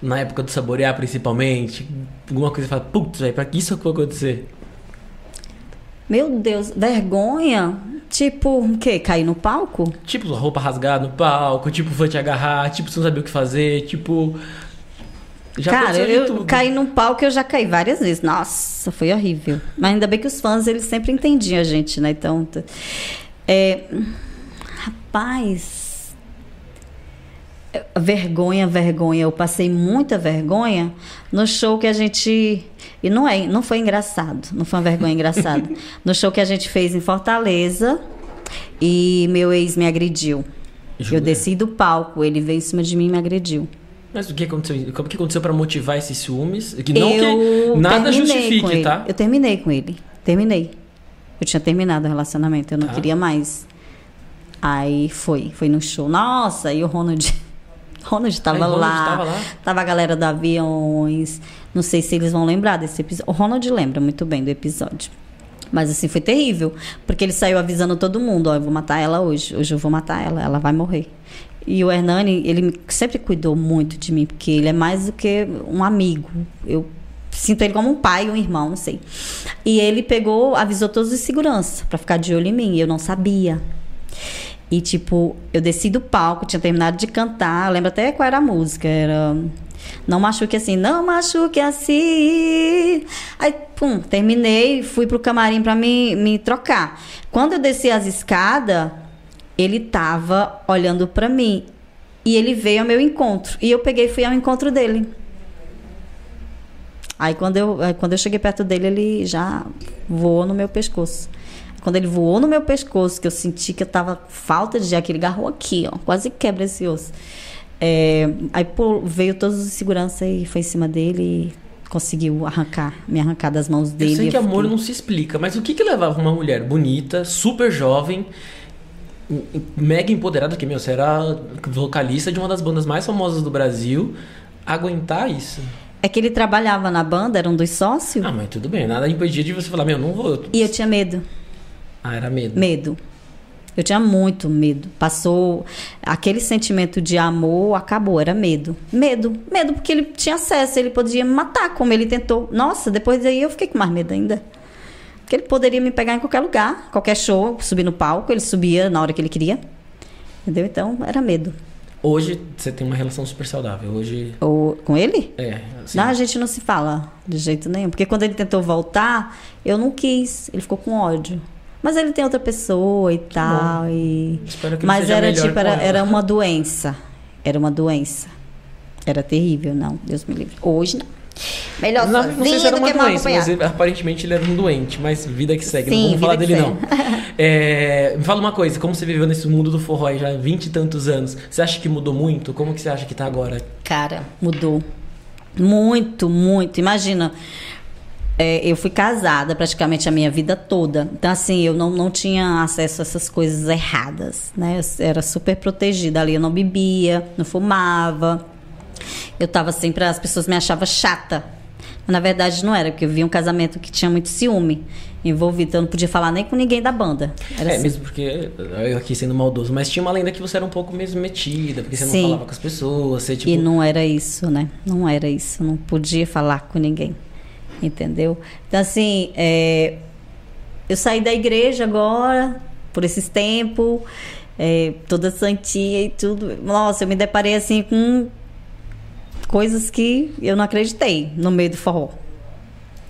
Na época do saborear, principalmente? Alguma coisa que você fala, putz, velho, pra que isso foi acontecer? Meu Deus, vergonha? Tipo, o quê? Cair no palco? Tipo, roupa rasgada no palco, tipo, foi te agarrar, tipo, você não sabia o que fazer, tipo. Já Cara, eu tudo. caí num palco eu já caí várias vezes. Nossa, foi horrível. Mas ainda bem que os fãs, eles sempre entendiam a gente, né? Então, é, rapaz, vergonha, vergonha. Eu passei muita vergonha no show que a gente e não é, não foi engraçado, não foi uma vergonha engraçada. no show que a gente fez em Fortaleza e meu ex me agrediu. Jura? Eu desci do palco, ele veio em cima de mim e me agrediu. Mas o que aconteceu? Como que aconteceu pra motivar esses ciúmes? Que não eu que nada justifique, tá? Eu terminei com ele. Terminei. Eu tinha terminado o relacionamento, eu não Tá. queria mais. Aí foi, foi no show. Nossa, e o Ronald. Ronald tava, Aí o Ronald lá, tava lá? Tava a galera do aviões. Não sei se eles vão lembrar desse episódio. O Ronald lembra muito bem do episódio. Mas assim, foi terrível. Porque ele saiu avisando todo mundo: ó, eu vou matar ela hoje. Hoje eu vou matar ela, ela vai morrer. E o Hernani, ele sempre cuidou muito de mim, porque ele é mais do que um amigo. Eu sinto ele como um pai, um irmão, não sei. E ele pegou, avisou todos os segurança para ficar de olho em mim. E eu não sabia. E, tipo, eu desci do palco, tinha terminado de cantar. Lembro até qual era a música. Era. Não machuque assim, não machuque assim. Aí, pum, terminei, fui pro camarim pra me, me trocar. Quando eu desci as escadas, ele tava olhando pra mim. E ele veio ao meu encontro. E eu peguei e fui ao encontro dele. Aí quando eu, quando eu cheguei perto dele, ele já voou no meu pescoço. Quando ele voou no meu pescoço, que eu senti que eu tava com falta de ar, que ele agarrou aqui, ó, quase quebra esse osso. É, aí pô, veio todos os segurança e foi em cima dele e conseguiu arrancar, me arrancar das mãos dele. Eu sei que Eu amor fiquei- não se explica, mas o que que levava uma mulher bonita, super jovem, mega empoderada, que, meu, você era vocalista de uma das bandas mais famosas do Brasil, aguentar isso? É que ele trabalhava na banda, era um dos sócios, Ah, mas tudo bem, nada impedia de você falar, meu, não vou. e eu tinha medo. Ah, era medo. Medo. Eu tinha muito medo. Passou aquele sentimento de amor, acabou, era medo. Medo, medo porque ele tinha acesso, ele podia me matar como ele tentou. Nossa, depois daí eu fiquei com mais medo ainda. Porque ele poderia me pegar em qualquer lugar, qualquer show, subir no palco, ele subia na hora que ele queria. Entendeu? Então, era medo. Hoje você tem uma relação super saudável. Hoje. Ou, com ele? É, assim. Não, a gente não se fala de jeito nenhum. Porque quando ele tentou voltar, eu não quis. Ele ficou com ódio. Mas ele tem outra pessoa e tal. E... Espero que ele Mas era tipo, era, era uma doença. Era uma doença. Era terrível, não, Deus me livre. Hoje não. Melhor Não, não sei se era uma doença, mas ele- aparentemente ele era um doente, mas vida que segue. Sim, não vamos falar dele, que não. É, me fala uma coisa, como você viveu nesse mundo do forró aí já há 20 e tantos anos? Você acha que mudou muito? Como que você acha que tá agora? Cara, mudou. Muito, muito. Imagina, é, eu fui casada praticamente a minha vida toda. Então, assim, eu não, não tinha acesso a essas coisas erradas, né? Eu era super protegida ali. Eu não bebia, não fumava. Eu tava sempre... As pessoas me achavam chata. Mas, na verdade, não era, porque eu vi um casamento que tinha muito ciúme envolvido. Então, eu não podia falar nem com ninguém da banda. Era é, assim. mesmo porque eu aqui sendo maldoso, mas tinha uma lenda que você era um pouco mesmo metida, porque você Sim. não falava com as pessoas, você tipo. E não era isso, né? Não era isso. Não podia falar com ninguém. Entendeu? Então, assim, é, eu saí da igreja agora, por esses tempos, é, toda santinha e tudo. Nossa, eu me deparei, assim, com coisas que eu não acreditei no meio do forró.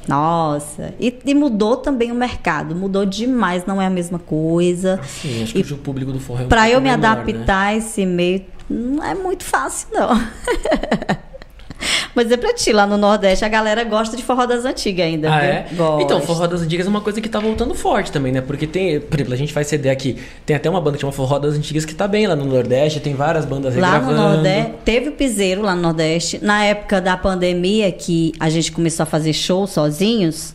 Nossa, e, e mudou também o mercado, mudou demais, não é a mesma coisa. Sim, acho que o público do forró é um Para eu me menor, adaptar a esse meio, não é muito fácil, não. Mas dizer pra ti, lá no Nordeste, a galera gosta de forró das antigas ainda. Ah, viu? é? Gosta. Então, Forró das Antigas é uma coisa que tá voltando forte também, né? Porque tem, por exemplo, a gente faz CD aqui, tem até uma banda que chama Forró das Antigas que tá bem lá no Nordeste, tem várias bandas Lá no. Nordeste, teve o piseiro lá no Nordeste. Na época da pandemia, que a gente começou a fazer show sozinhos,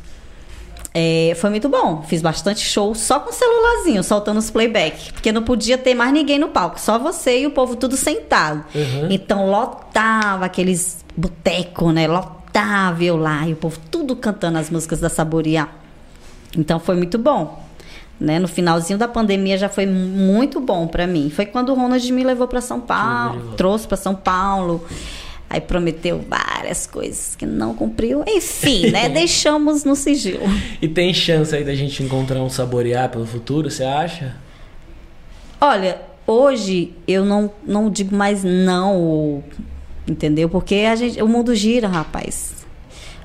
é, foi muito bom. Fiz bastante show só com celularzinho, soltando os playback. Porque não podia ter mais ninguém no palco, só você e o povo tudo sentado. Uhum. Então lotava aqueles boteco, né? Lotava eu lá e o povo tudo cantando as músicas da Saborear. Então foi muito bom. Né? No finalzinho da pandemia já foi muito bom pra mim. Foi quando o Ronald me levou pra São Paulo, trouxe pra São Paulo. Aí prometeu várias coisas que não cumpriu. Enfim, né? Deixamos no sigilo. E tem chance aí da gente encontrar um saborear pelo futuro, você acha? Olha, hoje eu não, não digo mais não, entendeu? Porque a gente, o mundo gira, rapaz.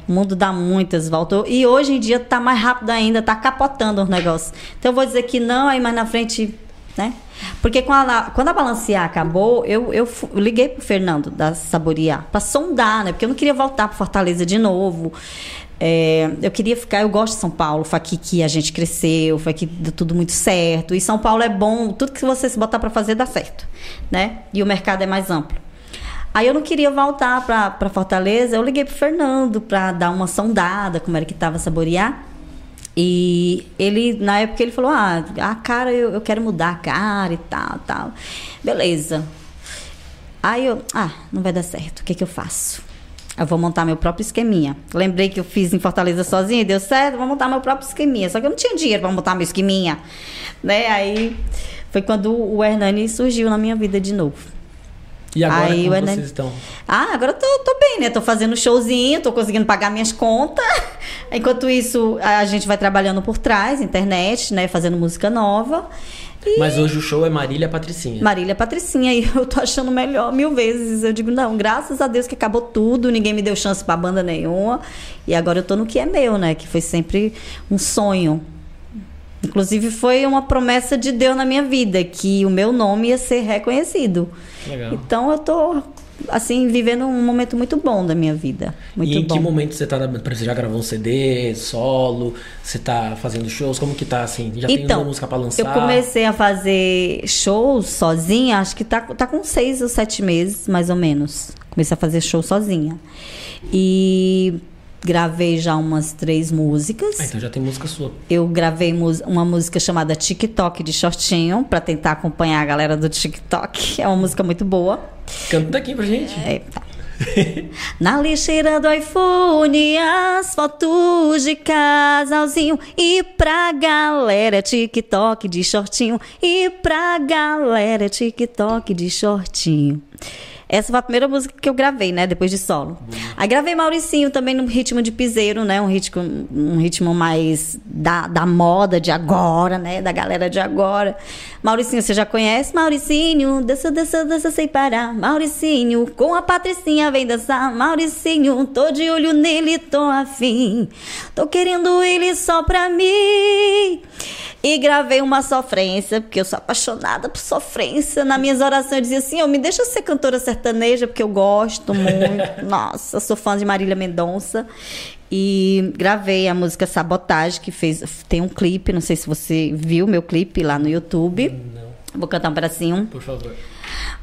O mundo dá muitas voltas. E hoje em dia tá mais rápido ainda, tá capotando os negócios. Então eu vou dizer que não, aí mais na frente, né? Porque quando a, quando a balancear acabou, eu, eu eu liguei pro Fernando da Saborear pra sondar, né? Porque eu não queria voltar pro Fortaleza de novo. É, eu queria ficar, eu gosto de São Paulo, foi aqui que a gente cresceu, foi aqui que deu tudo muito certo. E São Paulo é bom, tudo que você se botar pra fazer dá certo, né? E o mercado é mais amplo. Aí eu não queria voltar pra Fortaleza, eu liguei pro Fernando pra dar uma sondada, como era que tava Saborear. E ele, na época, ele falou: Ah, a cara, eu, eu quero mudar a cara e tal, tal. Beleza. Aí eu, ah, não vai dar certo, o que, que eu faço? Eu vou montar meu próprio esqueminha. Lembrei que eu fiz em Fortaleza sozinha deu certo, vou montar meu próprio esqueminha. Só que eu não tinha dinheiro para montar meu esqueminha. Né? Aí foi quando o Hernani surgiu na minha vida de novo. E agora Aí como vocês estão? Ah, agora eu tô, tô bem, né? Tô fazendo showzinho, tô conseguindo pagar minhas contas. Enquanto isso, a gente vai trabalhando por trás, internet, né? Fazendo música nova. E Mas hoje o show é Marília Patricinha. Marília Patricinha, e eu tô achando melhor mil vezes. Eu digo, não, graças a Deus que acabou tudo, ninguém me deu chance pra banda nenhuma. E agora eu tô no que é meu, né? Que foi sempre um sonho. Inclusive foi uma promessa de Deus na minha vida, que o meu nome ia ser reconhecido. Legal. Então eu tô, assim, vivendo um momento muito bom da minha vida. Muito e em bom. que momento você tá, você já gravou um CD, solo, você tá fazendo shows, como que tá assim? Já tem Então, uma música pra lançar? eu comecei a fazer shows sozinha, acho que tá, tá com seis ou sete meses, mais ou menos. Comecei a fazer show sozinha. E gravei já umas três músicas. Ah, então já tem música sua. Eu gravei uma música chamada TikTok de shortinho, pra tentar acompanhar a galera do TikTok. É uma música muito boa. Canta aqui pra gente. É, tá. Na lixeira do iPhone, as fotos de casalzinho. E pra galera TikTok de shortinho. E pra galera TikTok de shortinho. Essa foi a primeira música que eu gravei, né? Depois de solo. Aí gravei Mauricinho também no ritmo de piseiro, né? Um ritmo, um ritmo mais da, da moda de agora, né? Da galera de agora. Mauricinho, você já conhece? Mauricinho, dança, dança, dança sem parar. Mauricinho, com a Patricinha vem dançar. Mauricinho, tô de olho nele, tô afim. Tô querendo ele só pra mim. E gravei uma sofrência, porque eu sou apaixonada por sofrência. Nas minhas orações eu dizia assim: eu me deixa ser cantora sertaneja, porque eu gosto muito. Nossa, sou fã de Marília Mendonça. E gravei a música Sabotagem, que fez. Tem um clipe, não sei se você viu meu clipe lá no YouTube. Não, Vou cantar um pedacinho. por favor.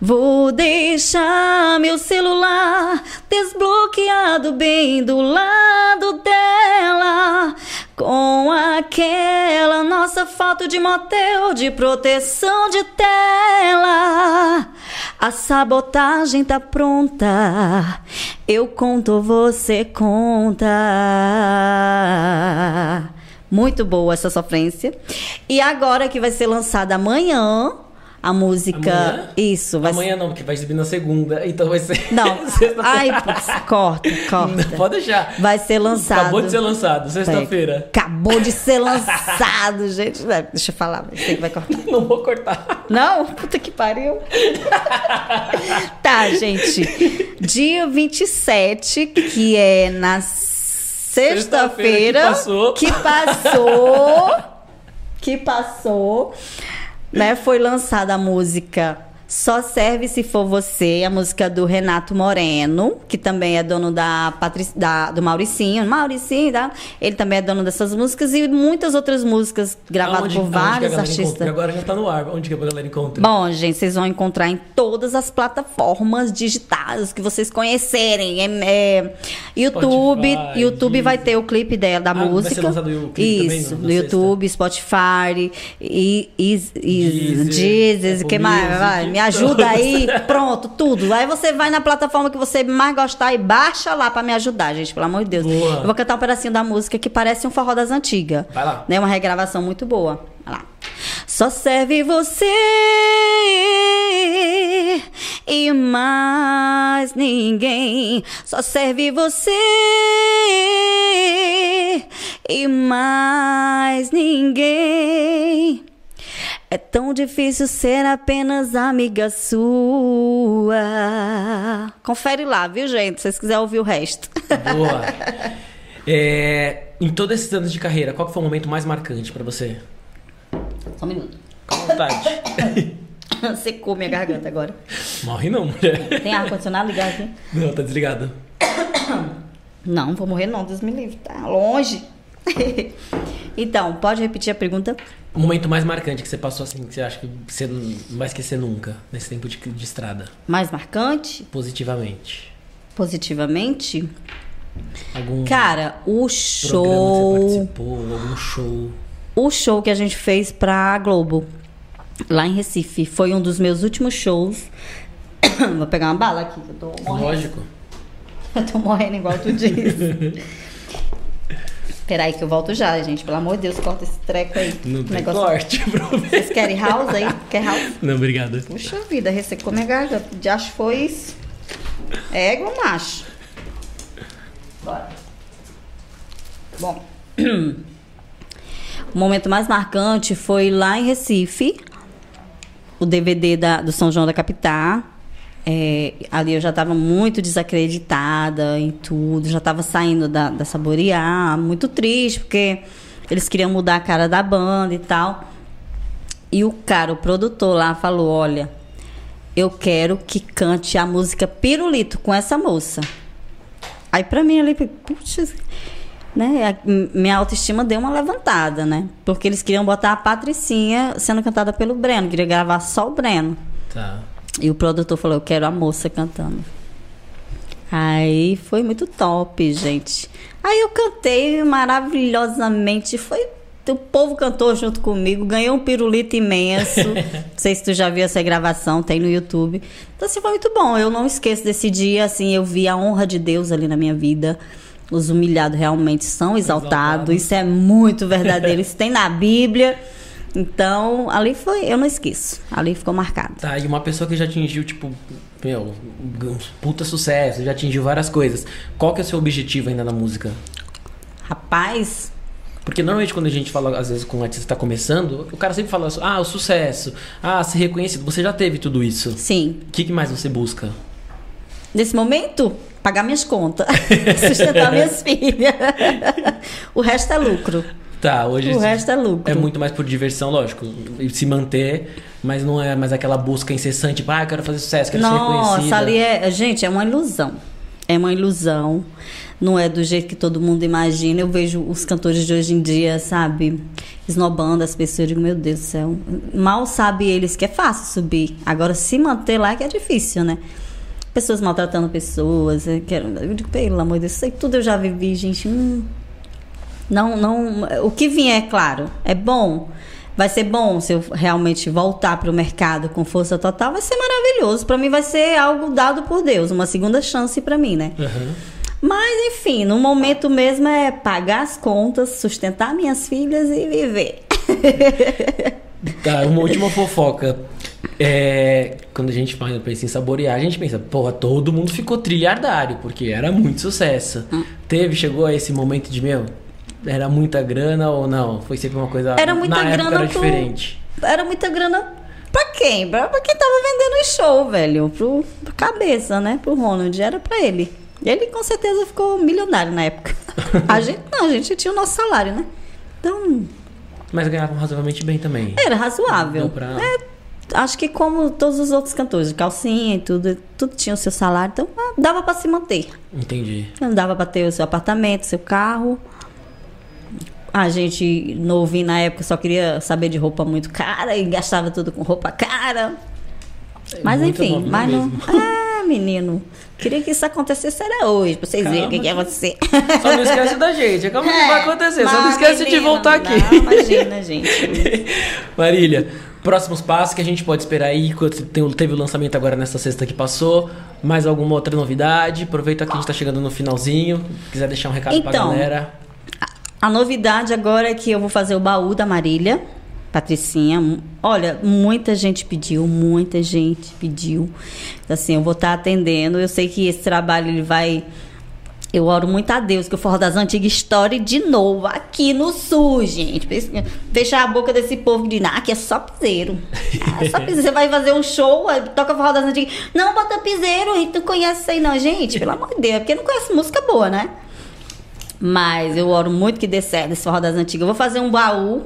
Vou deixar meu celular desbloqueado bem do lado dela. Com aquela nossa foto de motel de proteção de tela. A sabotagem tá pronta. Eu conto, você conta. Muito boa essa sofrência. E agora que vai ser lançada amanhã a música. Amanhã? Isso, vai Amanhã não, porque vai exibir na segunda, então vai ser. Não. Ai, putz, corta, corta. Não, pode deixar. Vai ser lançado. Acabou de ser lançado, sexta-feira. Acabou de ser lançado, gente. Deixa eu falar, que vai cortar. Não vou cortar. Não? Puta que pariu. tá, gente. Dia 27, que é na sexta-feira. Sexta-feira que passou. Que passou. que passou. Né, foi lançada a música Só Serve Se For Você, a música do Renato Moreno, que também é dono da, Patric... da do Mauricinho. Mauricinho, tá? ele também é dono dessas músicas e muitas outras músicas gravadas Aonde- por vários artistas. encontra? Agora já tá no ar. Onde que a galera encontra? Bom, gente, vocês vão encontrar em todas as plataformas digitais que vocês conhecerem. É, é, YouTube, Spotify, YouTube vai ter o clipe dela, da Ah, vai ser música. o clipe também, Isso, no- na no YouTube, Spotify, e, e, e Deezer, que mais? Vai, me ajuda aí, pronto, tudo. Aí você vai na plataforma que você mais gostar e baixa lá pra me ajudar, gente, pelo amor de Deus. Boa. Eu vou cantar um pedacinho da música que parece um forró das antigas. Vai lá. Né? Uma regravação muito boa. Vai lá. Só serve você e mais ninguém. Só serve você e mais ninguém. É tão difícil ser apenas amiga sua. Confere lá, viu, gente? Se vocês quiserem ouvir o resto. Boa. É, em todos esses anos de carreira, qual que foi o momento mais marcante pra você? Só um minuto. Com vontade. Secou minha garganta agora. Morre não, mulher. Tem ar-condicionado ligado aqui? Não, tá desligado. Não, vou morrer não, Deus me livre, tá longe. então, pode repetir a pergunta? O momento mais marcante que você passou assim, que você acha que você não vai esquecer nunca, nesse tempo de, de estrada, Mais marcante? positivamente? Positivamente? Algum Cara, o programa que você show. participou, algum show? O show que a gente fez pra Globo, lá em Recife, foi um dos meus últimos shows. Vou pegar uma bala aqui, que eu tô morrendo. Lógico. Eu tô morrendo igual tu disse. Peraí que eu volto já, gente. Pelo amor de Deus, corta esse treco aí. Não tem Negócio- corte. Vocês querem house aí? Quer house? Não, obrigado. Puxa vida, ressecou minha garganta. De acho que foi isso. Égua, macho. Bora. Bom. O momento mais marcante foi lá em Recife. O DVD da- do São João da Capitá. É, ali eu já estava muito desacreditada em tudo. Já estava saindo da, da Saborear. Muito triste, porque eles queriam mudar a cara da banda e tal. E o cara, o produtor lá, falou: Olha, eu quero que cante a música Pirulito com essa moça. Aí pra mim ali, putz, né? minha autoestima deu uma levantada, né? Porque eles queriam botar a Patricinha sendo cantada pelo Breno, queria gravar só o Breno. Tá. E o produtor falou: Eu quero a moça cantando. Aí foi muito top, gente. Aí eu cantei maravilhosamente. Foi. O povo cantou junto comigo, ganhou um pirulito imenso. Não sei se tu já viu essa gravação, tem no YouTube. Então, assim, foi muito bom. Eu não esqueço desse dia, assim, eu vi a honra de Deus ali na minha vida. Os humilhados realmente são exaltados. Exaltados. Isso é muito verdadeiro. Isso tem na Bíblia. Então, ali foi, eu não esqueço. Ali ficou marcado. Tá, e uma pessoa que já atingiu, tipo, meu, puta sucesso, já atingiu várias coisas. Qual que é o seu objetivo ainda na música? Rapaz, Porque normalmente quando a gente fala, às vezes, com um artista que tá começando, o cara sempre fala assim, ah, o sucesso, ah, ser reconhecido. Você já teve tudo isso. sim. O que, que mais você busca? Nesse momento, pagar minhas contas, sustentar minhas filhas. o resto é lucro. Tá, hoje O resto é lucro. é muito mais por diversão, lógico. E se manter, mas não é mais aquela busca incessante, tipo, ah, eu quero fazer sucesso, quero ser reconhecida. Nossa, ali é. Gente, é uma ilusão. É uma ilusão. Não é do jeito que todo mundo imagina. Eu vejo os cantores de hoje em dia, sabe? Esnobando as pessoas. Eu digo, meu Deus do céu. Mal sabe eles que é fácil subir. Agora, se manter lá é que é difícil, né? Pessoas maltratando pessoas. Eu, quero, eu digo, pelo amor de Deus, isso aí tudo eu já vivi, gente. Hum, não, não. O que vier, é claro, é bom. Vai ser bom se eu realmente voltar para o mercado com força total, vai ser maravilhoso. Para mim vai ser algo dado por Deus, uma segunda chance para mim, né? Aham. Mas enfim, no momento mesmo é pagar as contas, sustentar minhas filhas e viver. Tá, uma última fofoca. É, quando a gente pensa em saborear, a gente pensa, porra, todo mundo ficou trilhardário, porque era muito sucesso. Hum. Teve, chegou a esse momento de, meu, era muita grana ou não? Foi sempre uma coisa. Era muita na grana era pro- diferente. Era muita grana pra quem? Pra, pra quem tava vendendo o show, velho. Pro, pro cabeça, né? Pro Ronald. Era pra ele. Ele com certeza ficou milionário na época. A gente não, a gente tinha o nosso salário, né? Então, Mas ganhavam razoavelmente bem também. era razoável. Pra- É, acho que como todos os outros cantores, de calcinha e tudo, tudo tinha o seu salário, então dava pra se manter. Entendi. Não dava pra ter o seu apartamento, seu carro. A gente novinho na época só queria saber de roupa muito cara e gastava tudo com roupa cara. Mas Muito enfim, mas não. Ah, menino. Queria que isso acontecesse era hoje, pra vocês verem o que, que é você. Só não esquece da gente. Calma que vai acontecer. Só não Mas, esquece de menino, voltar não, aqui. imagina, gente. Marília, próximos passos que a gente pode esperar aí? Teve o lançamento agora nessa sexta que passou. Mais alguma outra novidade? Aproveita que a gente tá chegando no finalzinho. Quiser deixar um recado pra Então, galera. A novidade agora é que eu vou fazer o baú da Marília, Patricinha. Olha, muita gente pediu, muita gente pediu. Assim, eu vou estar atendendo. Eu sei que esse trabalho ele vai. Eu oro muito a Deus que o Forró das Antigas estoure de novo aqui no Sul, gente. Fechar a boca desse povo de ah, que é só piseiro. Ah, é só piseiro. Você vai fazer um show, toca Forró das Antigas. Não, bota piseiro, a gente não conhece isso aí não. Gente, pelo amor de Deus, é porque não conhece música boa, né? Mas eu oro muito que dê certo esse forró das antigas. Eu vou fazer um baú,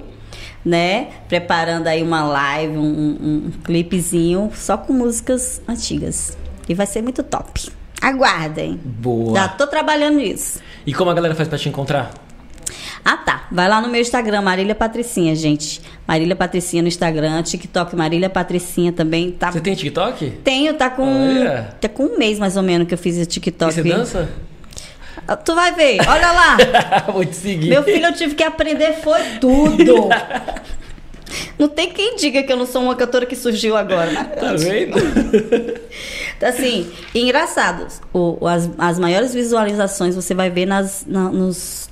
né? Preparando aí uma live, um, um, um clipezinho só com músicas antigas. E vai ser muito top. Aguardem. Boa. Já tô trabalhando nisso. E como a galera faz pra te encontrar? Ah, tá. Vai lá no meu Instagram, Marília Patricinha, gente. Marília Patricinha no Instagram, TikTok Marília Patricinha também. Tá... Você tem TikTok? Tenho, tá com. Olha. Tá com um mês mais ou menos que eu fiz E TikTok. você dança? Ah, Tu vai ver, olha lá. Vou te seguir. Meu filho, eu tive que aprender foi tudo. Não tem quem diga que eu não sou uma cantora que surgiu agora. Tá vendo? Então, assim, engraçado, o- as, as maiores visualizações você vai ver nas, na- nos,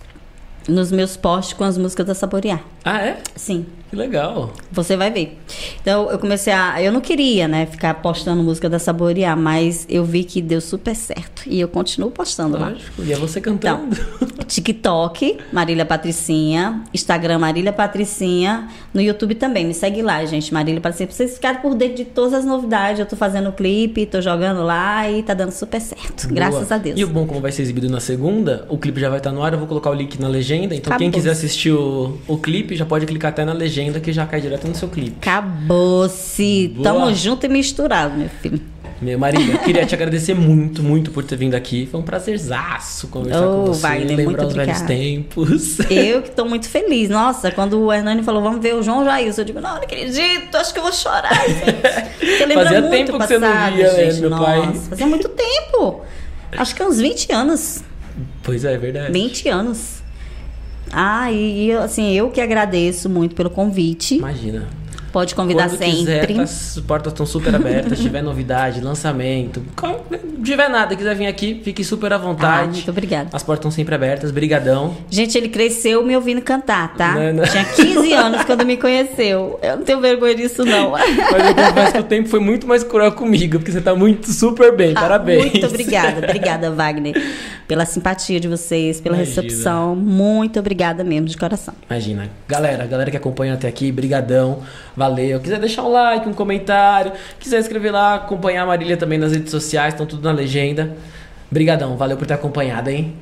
nos meus posts com as músicas da Saborear. ah, é? Sim, Que legal. você vai ver. Então, eu comecei a. Eu não queria, né, ficar postando música da Saborear, mas eu vi que deu super certo. E eu continuo postando lá. Lógico. E é você cantando. TikTok, Marília Patricinha, Instagram Marília Patricinha, no YouTube também, me segue lá, gente, Marília Patricinha, pra vocês ficarem por dentro de todas as novidades. Eu tô fazendo clipe, tô jogando lá e tá dando super certo, graças Boa. a Deus. E o bom, como vai ser exibido na segunda, o clipe já vai estar no ar, eu vou colocar o link na legenda. Então quem Acabou. quiser assistir o, o clipe já pode clicar até na legenda que já cai direto no seu clipe. Acabou-se. Boa. Tamo junto e misturado, meu filho. Meu Marília, queria te agradecer muito, muito por ter vindo aqui. Foi um prazerzaço conversar Oh, com você, Wagner, lembrar os velhos tempos. Eu que tô muito feliz. Nossa, quando o Hernani falou, vamos ver o João Jailson, eu digo, não, não acredito, acho que eu vou chorar, gente. Fazia muito tempo o que você não passado, via, né, gente. meu Nossa, pai? fazia muito tempo. Acho que uns 20 anos. Pois é, é verdade. 20 anos. Ah, e, e, assim, eu que agradeço muito pelo convite. Imagina. Pode convidar Quando quiser, sempre. tá- as portas estão super abertas. Se tiver novidade, lançamento, tiver nada, quiser vir aqui, fique super à Ah, vontade. muito obrigada. As portas estão sempre abertas. Brigadão. Gente, ele cresceu me ouvindo cantar, tá? Não, não. Tinha 15 anos quando me conheceu. Eu não tenho vergonha disso, não. Mas eu confesso que o tempo foi muito mais cruel comigo, porque você tá muito super bem. Ah, Parabéns. Muito obrigada, obrigada, Wagner, pela simpatia de vocês, pela Imagina. recepção. Muito obrigada mesmo, de coração. Imagina. Galera, galera que acompanha até aqui, brigadão. Valeu. Quiser deixar um like, um comentário, quiser escrever lá, acompanhar a Marília também nas redes sociais, estão tudo na legenda. Brigadão, valeu por ter acompanhado, hein?